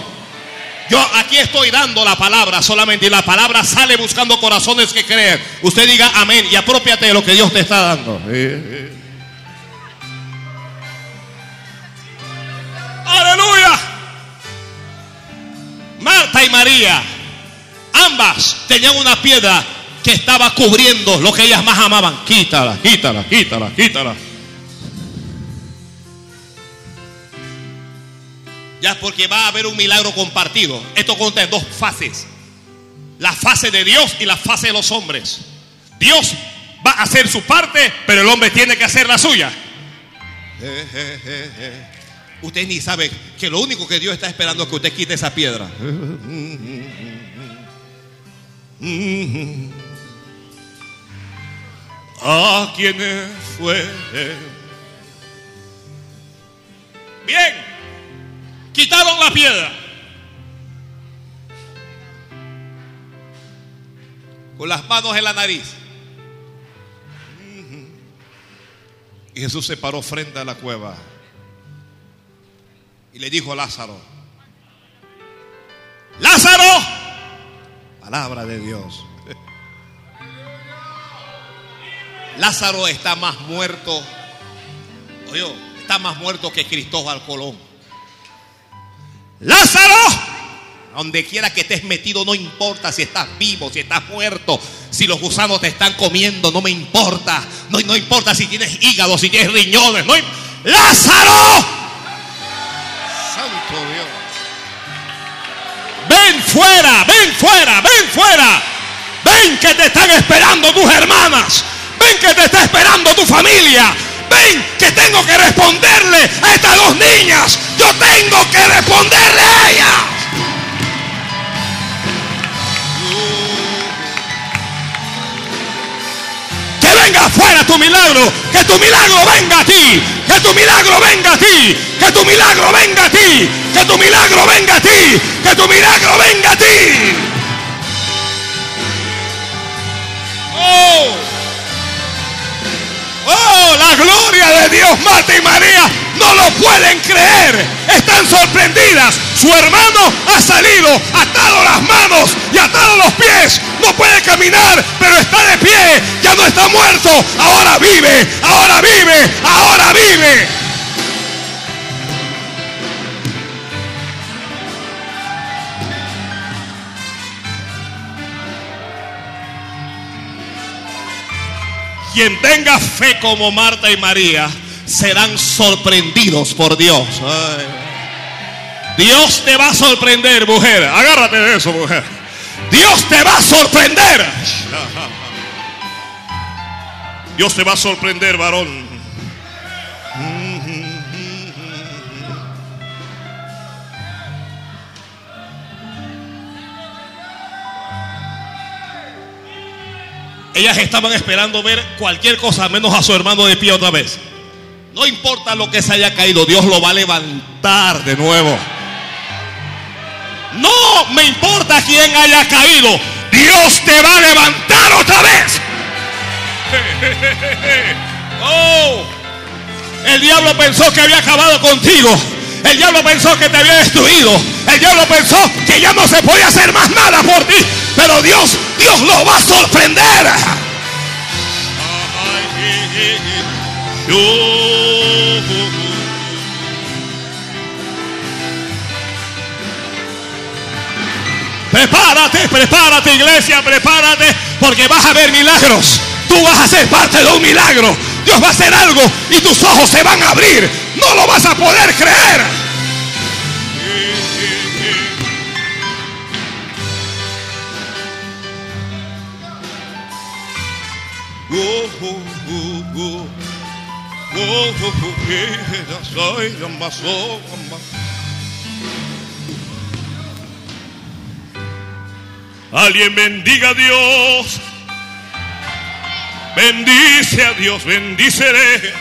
Yo aquí estoy dando la palabra solamente y la palabra sale buscando corazones que creen. Usted diga amén y apropiate de lo que Dios te está dando. Marta y María, ambas tenían una piedra que estaba cubriendo lo que ellas más amaban. Quítala, quítala, quítala, quítala. Ya porque va a haber un milagro compartido. Esto consta en dos fases. La fase de Dios y la fase de los hombres. Dios va a hacer su parte, pero el hombre tiene que hacer la suya. Usted ni sabe que lo único que Dios está esperando es que usted quite esa piedra. A quienes fue. Bien, quitaron la piedra. Con las manos en la nariz. Y Jesús se paró frente a la cueva y le dijo a Lázaro, Lázaro, palabra de Dios. Lázaro está más muerto, oye, está más muerto que Cristóbal Colón. Lázaro, donde quiera que estés metido, no importa si estás vivo, si estás muerto, si los gusanos te están comiendo, no me importa. No, no importa si tienes hígado, si tienes riñones. No, Lázaro, Santo Dios. Ven fuera, ven fuera, ven fuera. Ven que te están esperando tus hermanas. Ven que te está esperando tu familia. Ven que tengo que responderle a estas dos niñas. Yo tengo que responderle a ellas. Venga fuera tu milagro. Que tu milagro venga a ti. Que tu milagro venga a ti. Que tu milagro venga a ti. Que tu milagro venga a ti. Que tu milagro venga a ti. Oh. Oh, la gloria de Dios, Marta y María, no lo pueden creer. Están sorprendidas. Su hermano ha salido, atado las manos y atado los pies. No puede caminar, pero está de pie. Ya no está muerto. Ahora vive, ahora vive, ahora vive. Quien tenga fe como Marta y María serán sorprendidos por Dios. Dios te va a sorprender, mujer. Agárrate de eso, mujer. Dios te va a sorprender. Dios te va a sorprender, varón. Ellas estaban esperando ver cualquier cosa menos a su hermano de pie otra vez. No importa lo que se haya caído, Dios lo va a levantar de nuevo. No me importa quién haya caído, Dios te va a levantar otra vez. Oh, el diablo pensó que había acabado contigo. El diablo pensó que te había destruido. El diablo pensó que ya no se podía hacer más nada por ti. Pero Dios, Dios lo va a sorprender. Prepárate, prepárate iglesia, prepárate, porque vas a ver milagros. Tú vas a ser parte de un milagro. Dios va a hacer algo y tus ojos se van a abrir. No lo vas a poder creer. Alguien bendiga a Dios. Bendice a Dios, bendícele.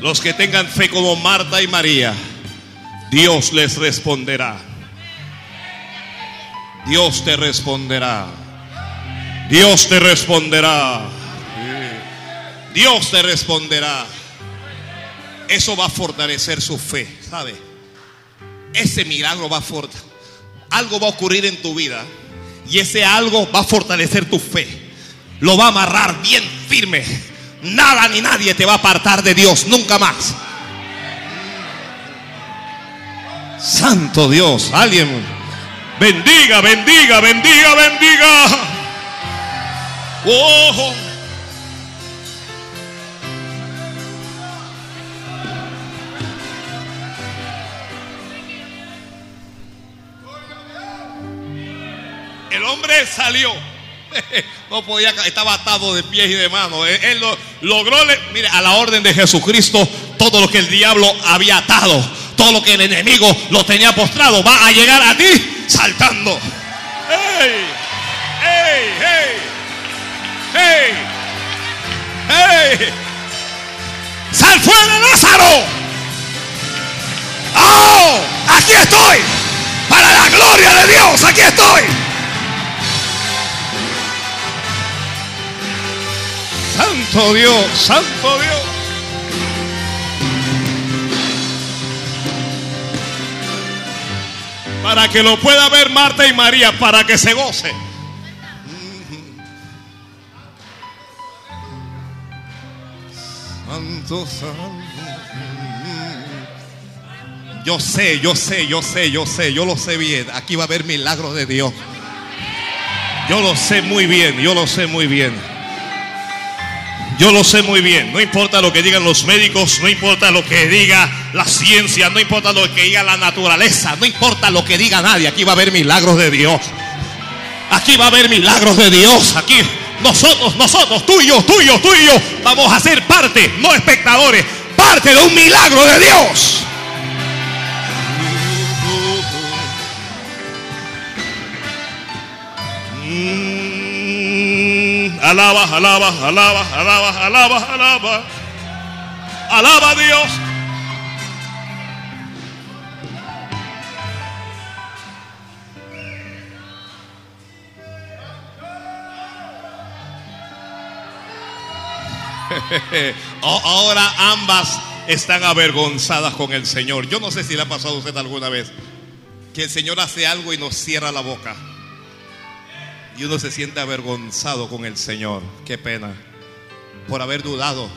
Los que tengan fe como Marta y María, Dios les responderá. Dios te responderá. Dios te responderá. Dios te responderá. Eso va a fortalecer su fe, ¿sabe? Ese milagro va a fortalecer. Algo va a ocurrir en tu vida y ese algo va a fortalecer tu fe. Lo va a amarrar bien firme. Nada ni nadie te va a apartar de Dios, nunca más. Santo Dios, alguien bendiga, bendiga, bendiga, bendiga. Oh. El hombre salió. No podía, estaba atado de pies y de manos. Él, lo, logró, mire, a la orden de Jesucristo, todo lo que el diablo había atado, todo lo que el enemigo lo tenía postrado va a llegar a ti saltando. ¡Ey! ¡Ey! ¡Sal fuera, Lázaro! ¡Oh! Aquí estoy. Para la gloria de Dios, aquí estoy. Santo Dios, Santo Dios. Para que lo pueda ver Marta y María, para que se goce. Santo. Yo sé, yo sé, yo sé, yo sé, yo lo sé bien. Aquí va a haber milagros de Dios. Yo lo sé muy bien, yo lo sé muy bien. Yo lo sé muy bien. No importa lo que digan los médicos, no importa lo que diga la ciencia, no importa lo que diga la naturaleza, no importa lo que diga nadie. Aquí va a haber milagros de Dios. Aquí va a haber milagros de Dios. Aquí nosotros, nosotros, tú y yo, vamos a ser parte, no espectadores, parte de un milagro de Dios. Mm, alaba, alaba, alaba, alaba, alaba, alaba. Alaba a Dios. Ahora ambas están avergonzadas con el Señor. Yo no sé si le ha pasado a usted alguna vez que el Señor hace algo y nos cierra la boca. Y uno se siente avergonzado con el Señor. Qué pena. Por haber dudado.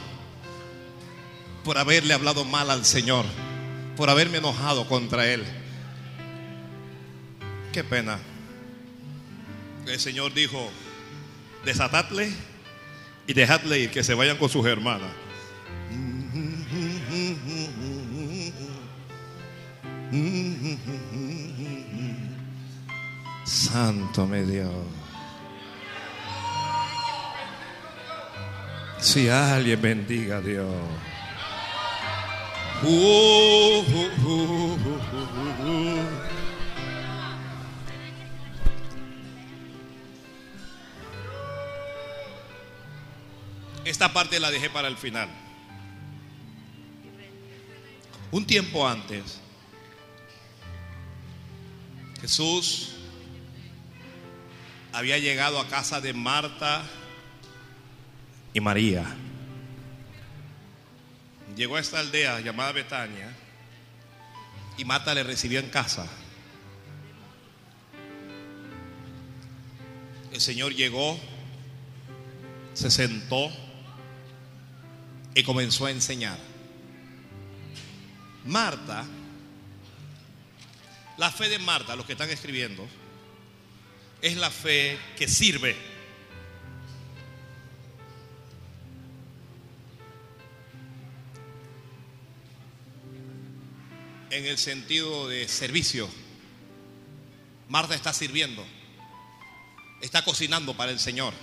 Por haberle hablado mal al Señor. Por haberme enojado contra Él. Qué pena. El Señor dijo, desatadle y dejadle ir, que se vayan con sus hermanas. Santo me Dios. Si alguien bendiga a Dios. Uh, uh, uh, Esta parte la dejé para el final. Un tiempo antes, Jesús había llegado a casa de Marta y María. Llegó a esta aldea llamada Betania y Marta le recibió en casa. El Señor llegó, se sentó y comenzó a enseñar. Marta, la fe de Marta, los que están escribiendo, es la fe que sirve. En el sentido de servicio. Marta está sirviendo. Está cocinando para el Señor.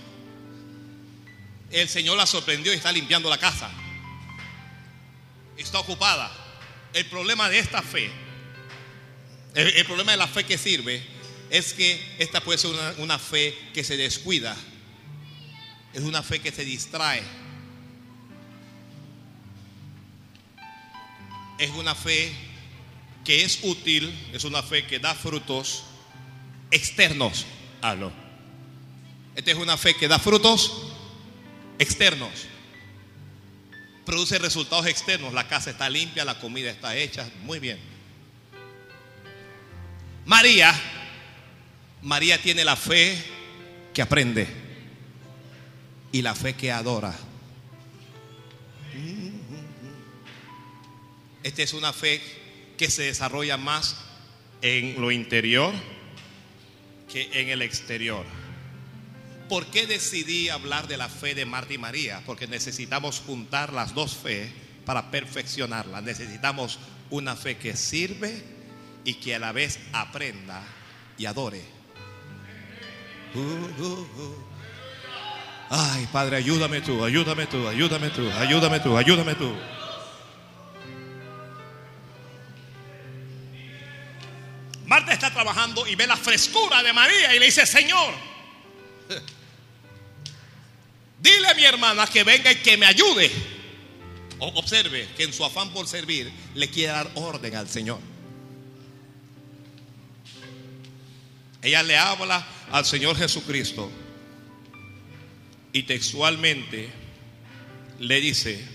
El Señor la sorprendió y está limpiando la casa. Está ocupada. El problema de esta fe, el, problema de la fe que sirve, es que esta puede ser una, fe que se descuida. Es una fe que se distrae. Es una fe que es útil, es una fe que da frutos externos. Hablo. Esta es una fe que da frutos externos. Produce resultados externos. La casa está limpia, la comida está hecha. Muy bien. María, María tiene la fe que aprende y la fe que adora. Esta es una fe que se desarrolla más en lo interior que en el exterior. ¿Por qué decidí hablar de la fe de Marta y María? Porque necesitamos juntar las dos fe para perfeccionarla. Necesitamos una fe que sirve y que a la vez aprenda y adore. Uh, uh, uh. Ay, Padre, ayúdame tú, ayúdame tú, ayúdame tú, ayúdame tú, ayúdame tú. trabajando y ve la frescura de María y le dice, Señor, dile a mi hermana que venga y que me ayude. observe que en su afán por servir le quiere dar orden al Señor. Ella le habla al Señor Jesucristo y textualmente le dice,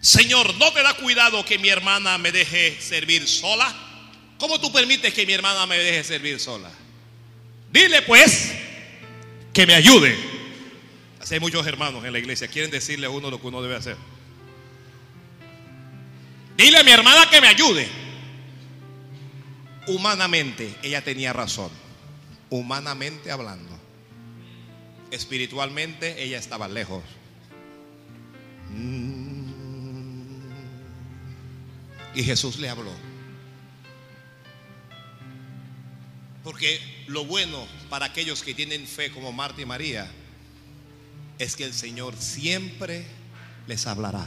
Señor, ¿no te da cuidado que mi hermana me deje servir sola? ¿Cómo tú permites que mi hermana me deje servir sola? Dile pues que me ayude. Hay muchos hermanos en la iglesia, quieren decirle a uno lo que uno debe hacer. Dile a mi hermana que me ayude. Humanamente ella tenía razón, humanamente hablando. Espiritualmente ella estaba lejos. Mm. Y Jesús le habló. Porque lo bueno para aquellos que tienen fe como Marta y María es que el Señor siempre les hablará.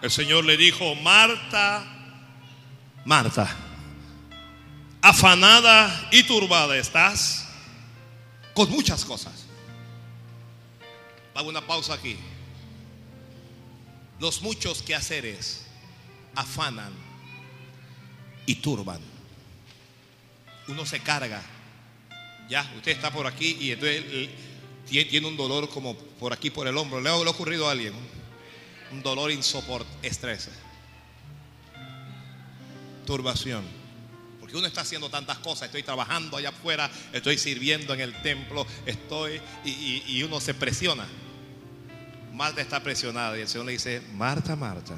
El Señor le dijo, Marta, Marta, afanada y turbada estás con muchas cosas. Hago una pausa aquí. Los muchos quehaceres afanan y turban. Uno se carga. Ya, usted está por aquí y entonces tiene un dolor como por aquí, por el hombro. ¿Le ha ocurrido a alguien? Un dolor insoportable, estrés. Turbación. Porque uno está haciendo tantas cosas. Estoy trabajando allá afuera, estoy sirviendo en el templo, estoy y, y uno se presiona. Marta está presionada y el Señor le dice, Marta, Marta,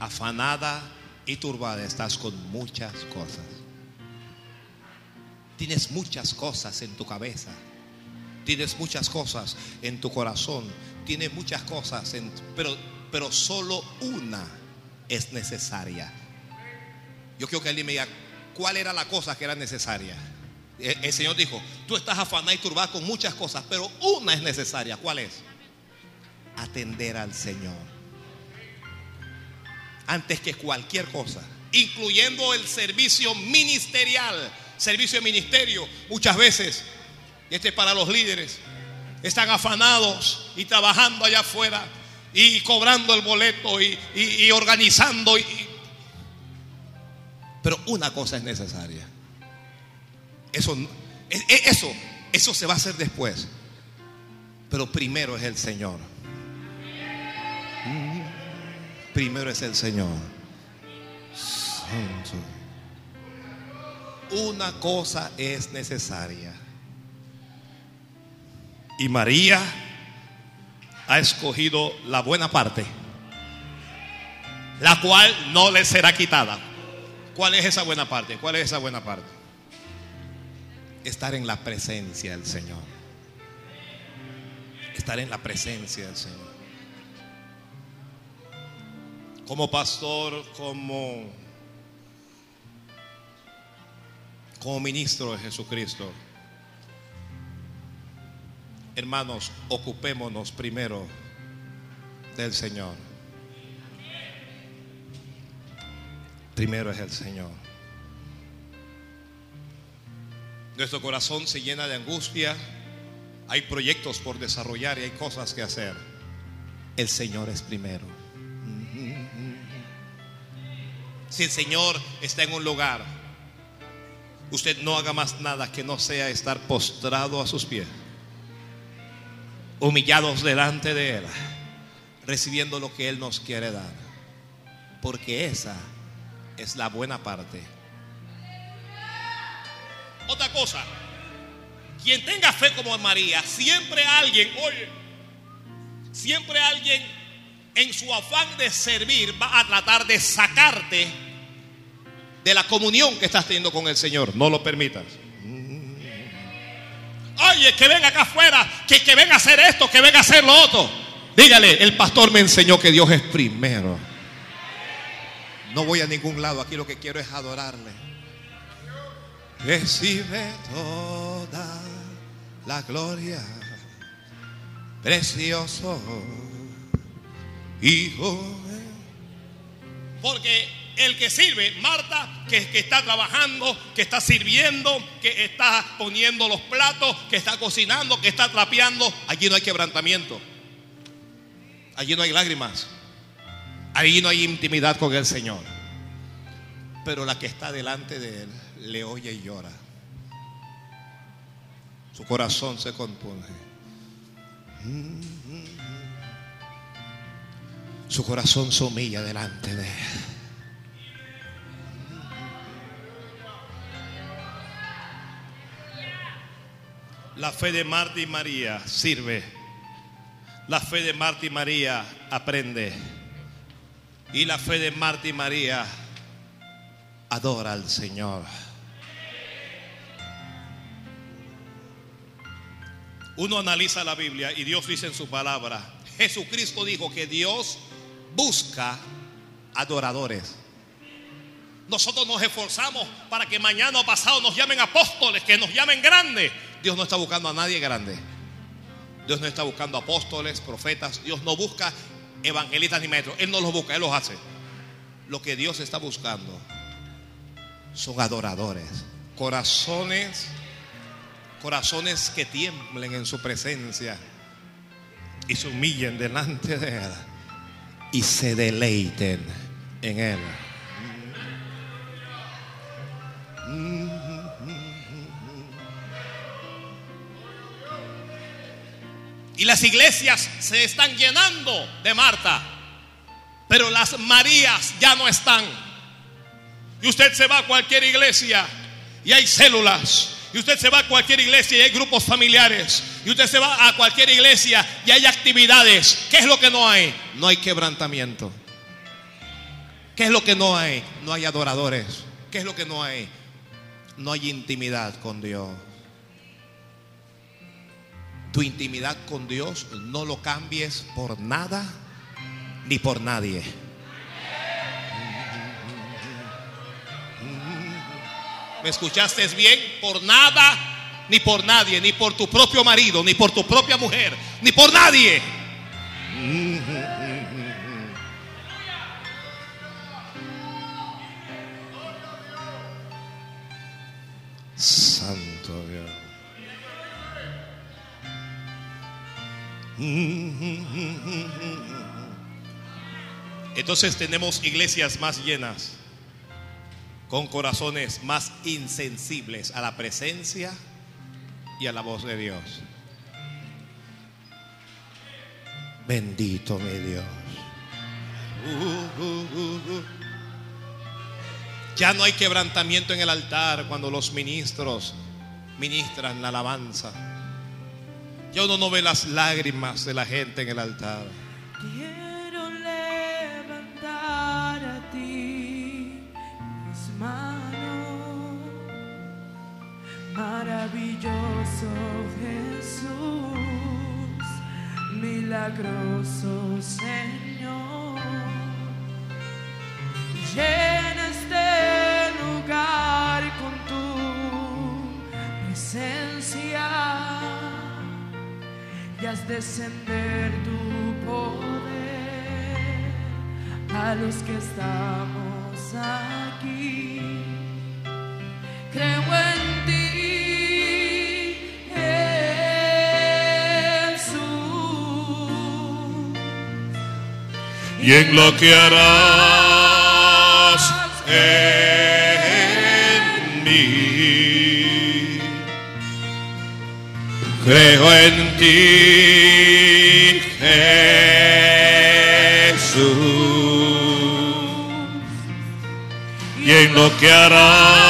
afanada y turbada estás con muchas cosas. Tienes muchas cosas en tu cabeza. Tienes muchas cosas en tu corazón. Tienes muchas cosas, en, pero, pero solo una es necesaria. Yo quiero que alguien me diga, ¿cuál era la cosa que era necesaria? El Señor dijo, tú estás afanada y turbada con muchas cosas, pero una es necesaria. ¿Cuál es? Atender al Señor. Antes que cualquier cosa, incluyendo el servicio ministerial, servicio de ministerio, muchas veces, y este es para los líderes, están afanados y trabajando allá afuera y cobrando el boleto y, organizando. pero una cosa es necesaria eso, e, e, eso, eso se va a hacer después. Pero primero es el Señor. Mm, primero es el Señor. Una cosa es necesaria. Y María ha escogido la buena parte, la cual no le será quitada. ¿Cuál es esa buena parte? ¿Cuál es esa buena parte? Estar en la presencia del Señor. Estar en la presencia del Señor. Como pastor, como, como ministro de Jesucristo, hermanos, ocupémonos primero del Señor. Primero es el Señor. Nuestro corazón se llena de angustia. Hay proyectos por desarrollar y hay cosas que hacer. El Señor es primero. Si el Señor está en un lugar, usted no haga más nada que no sea estar postrado a sus pies, humillados delante de Él, recibiendo lo que Él nos quiere dar. Porque esa es la buena parte otra cosa, quien tenga fe como María, siempre alguien, oye, siempre alguien en su afán de servir va a tratar de sacarte de la comunión que estás teniendo con el Señor. No lo permitas. Oye, que venga acá afuera, que, que venga a hacer esto, que venga a hacer lo otro. Dígale, el pastor me enseñó que Dios es primero. No voy a ningún lado, aquí lo que quiero es adorarle. Recibe toda la gloria. precioso Hijo. Porque el que sirve, Marta, que, está trabajando, que está sirviendo, que está poniendo los platos, que está cocinando, que está trapeando, Allí no hay quebrantamiento. Allí no hay lágrimas. Allí no hay intimidad con el Señor. Pero la que está delante de Él le oye y llora. Su corazón se compone. Su corazón se humilla delante de Él. La fe de Marta y María sirve. La fe de Marta y María aprende. Y la fe de Marta y María Adora al Señor. Uno analiza la Biblia y Dios dice en su palabra, Jesucristo dijo que Dios busca Adoradores. Nosotros nos esforzamos para que mañana o pasado nos llamen apóstoles, que nos llamen grandes. Dios no está buscando a nadie grande. Dios no está buscando apóstoles, profetas. Dios no busca evangelistas ni maestros. Él no los busca, Él los hace. Lo que Dios está buscando son adoradores. Corazones, corazones que tiemblen en su presencia y se humillen delante de Él y se deleiten en Él. Y las iglesias se están llenando de Marta. Pero las Marías ya no están. Y usted se va a cualquier iglesia y hay células. Y usted se va a cualquier iglesia y hay grupos familiares. Y usted se va a cualquier iglesia y hay actividades. ¿Qué es lo que no hay? No hay quebrantamiento. ¿Qué es lo que no hay? No hay adoradores. ¿Qué es lo que no hay? No hay intimidad con Dios. Tu intimidad con Dios no lo cambies por nada ni por nadie. ¿Me escuchaste bien? Por nada, ni por nadie, ni por tu propio marido, ni por tu propia mujer, ni por nadie. Santo Dios. Entonces tenemos iglesias más llenas, con corazones más insensibles a la presencia y a la voz de Dios. Bendito mi Dios. Ya no hay quebrantamiento en el altar cuando los ministros ministran la alabanza. Ya uno no ve las lágrimas de la gente en el altar. Jesús, milagroso Señor. Llena este lugar con tu presencia y haz descender tu poder a los que estamos aquí. Y en lo que harás en mí. Creo en ti, Jesús, y en lo que harás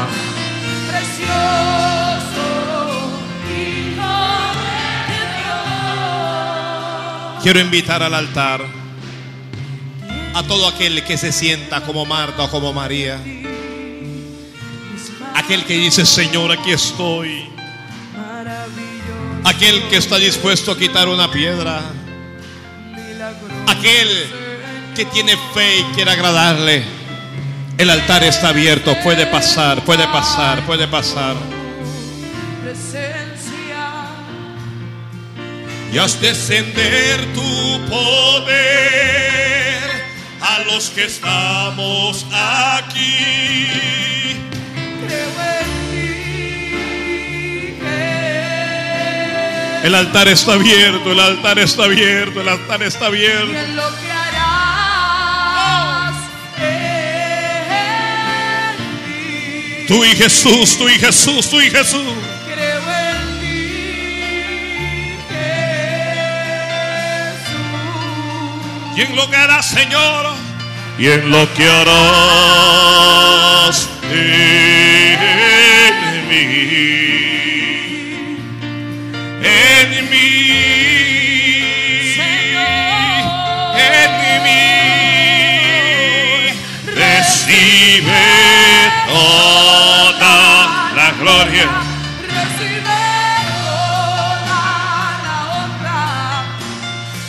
Quiero invitar al altar a todo aquel que se sienta como Marta o como María. Aquel que dice, Señor, aquí estoy. Aquel que está dispuesto a quitar una piedra. Aquel que tiene fe y quiere agradarle. El altar está abierto. Puede pasar, puede pasar, puede pasar. Y haz descender tu poder a los que estamos aquí. Creo en ti. que El altar está abierto, el altar está abierto, el altar está abierto. en lo que harás en ti. Tú y Jesús, tú y Jesús, tú y Jesús. Y en lo que harás, Señor, Y en lo que harás en mí, en mí, en mí, recibe toda la gloria.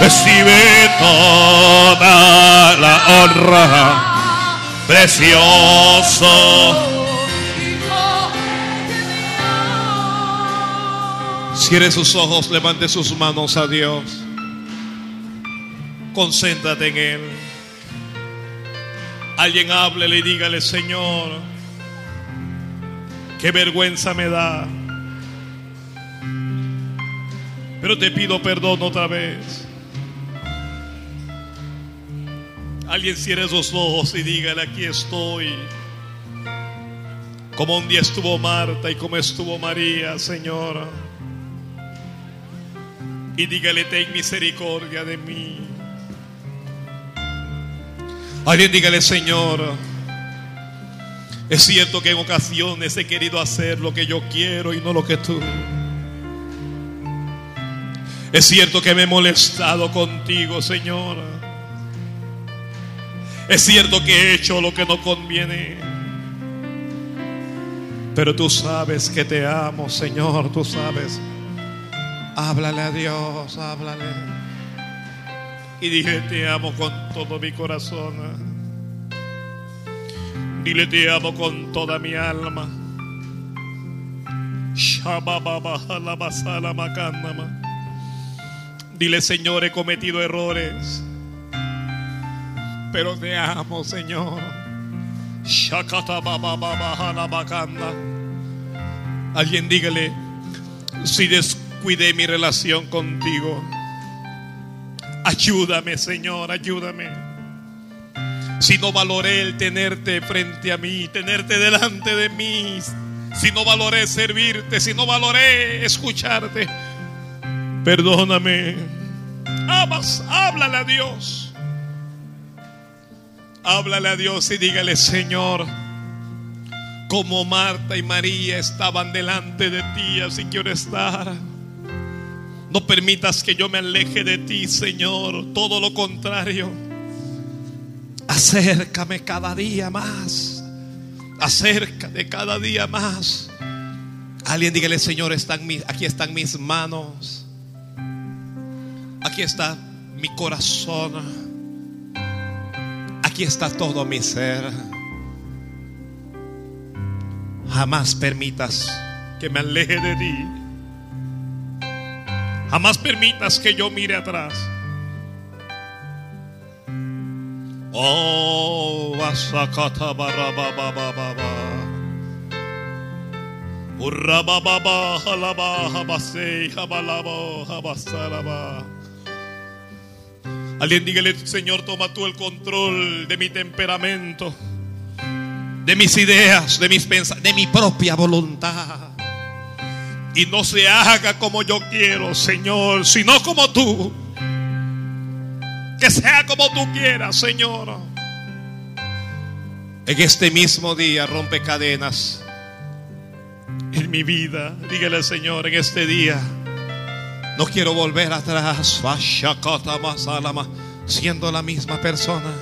recibe toda la honra, precioso. Cierre sus ojos, levante sus manos a Dios. Concéntrate en Él. Alguien háblele y dígale, Señor, qué vergüenza me da. Pero te pido perdón otra vez. Alguien cierre sus ojos y dígale, aquí estoy. Como un día estuvo Marta y como estuvo María, Señor. Y dígale, ten misericordia de mí. Alguien dígale, Señor, es cierto que en ocasiones he querido hacer lo que yo quiero y no lo que tú. Es cierto que me he molestado contigo, Señor. Es cierto que he hecho lo que no conviene. Pero tú sabes que te amo, Señor, tú sabes. Háblale a Dios, háblale. Y dile, te amo con todo mi corazón. Dile, te amo con toda mi alma. Dile, Señor, he cometido errores. Pero te amo, Señor. Alguien dígale, si descuidé mi relación contigo, ayúdame, Señor, ayúdame. Si no valoré el tenerte frente a mí, tenerte delante de mí, si no valoré servirte, si no valoré escucharte, perdóname. Amas, háblale a Dios. Háblale a Dios y dígale, Señor, como Marta y María estaban delante de ti, así quiero estar. No permitas que yo me aleje de ti, Señor. Todo lo contrario. Acércame cada día más. Acércame cada día más. Alguien dígale, Señor, están mis, aquí están mis manos. Aquí está mi corazón. Aquí está todo mi ser. Jamás permitas que me aleje de ti. Jamás permitas que yo mire atrás. Oh, basakata barababababa. Urrabababa, halaba, habase, habalabo, habasaraba. Alguien dígale, Señor, toma tú el control de mi temperamento, de mis ideas, de mis pensamientos, de mi propia voluntad. Y no se haga como yo quiero, Señor, sino como tú. Que sea como tú quieras, Señor. En este mismo día rompe cadenas en mi vida. Dígale al Señor en este día. No quiero volver atrás. Siendo la misma persona.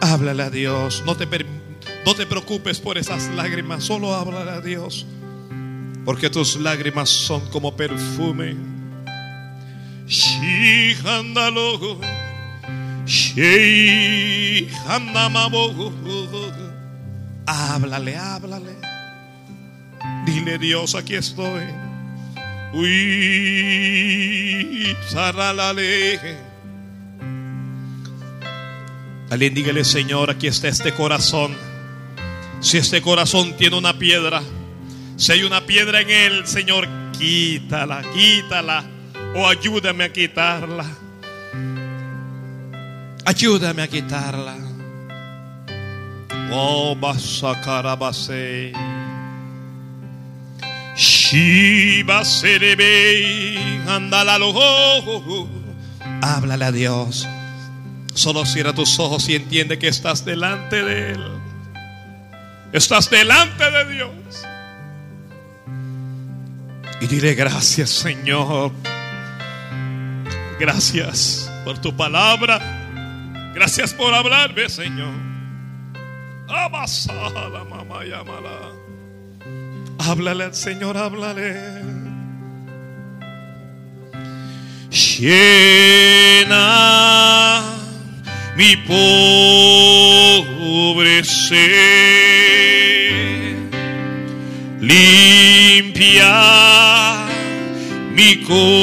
Háblale a Dios. No te, no te preocupes por esas lágrimas. Solo háblale a Dios. Porque tus lágrimas son como perfume. Háblale, háblale. Dile Dios, aquí estoy. Uy, saralale. Alguien dígale, Señor, aquí está este corazón. Si este corazón tiene una piedra, si hay una piedra en él, Señor, quítala, quítala. O ayúdame a quitarla. Ayúdame a quitarla. Oh, basakarabase. Shiva serebe. Andalalo. Háblale a Dios. Solo cierra tus ojos y entiende que estás delante de Él. Estás delante de Dios. Y dile gracias, Señor. Gracias por tu palabra. Gracias por hablarme, Señor. Abasala, mamá, llámala. Háblale al Señor, háblale. Llena mi pobre ser. Limpia mi corazón.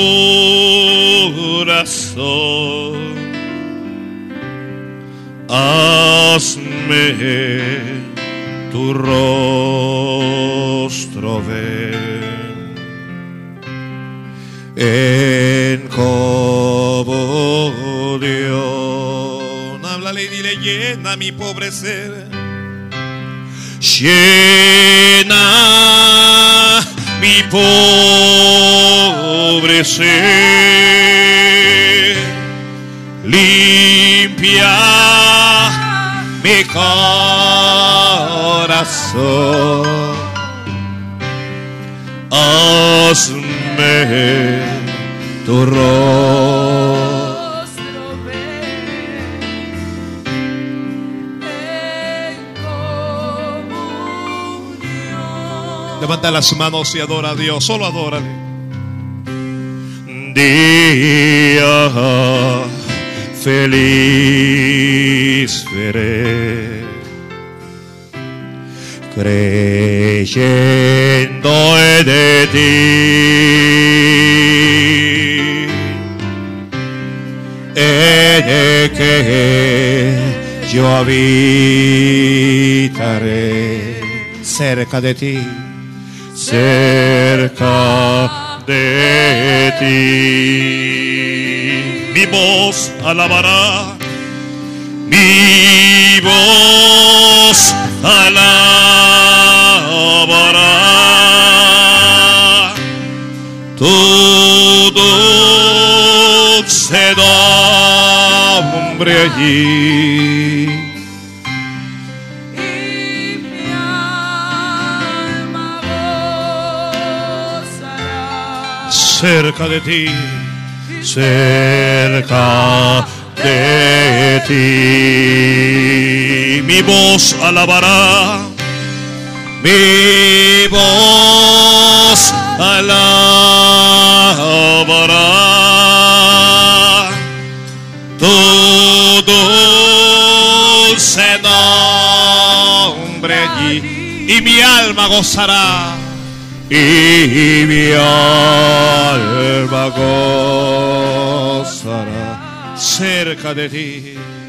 Hazme tu rostro ver en comunión. Háblale y dile, llena mi pobre ser. Llena mi pobre ser. Limpia mi corazón. Hazme tu rostro. En comunión. Levanta las manos y adora a Dios. Solo adórale. Día feliz veré. Creyendo de ti. He que yo habitaré cerca de ti, cerca de ti. Mi voz alabará, mi voz alabará tu dulce nombre allí. Y mi alma gozará. cerca de ti, cerca de ti. Mi voz alabará, mi voz alabará tu dulce nombre allí y mi alma gozará y mi alma gozará cerca de ti.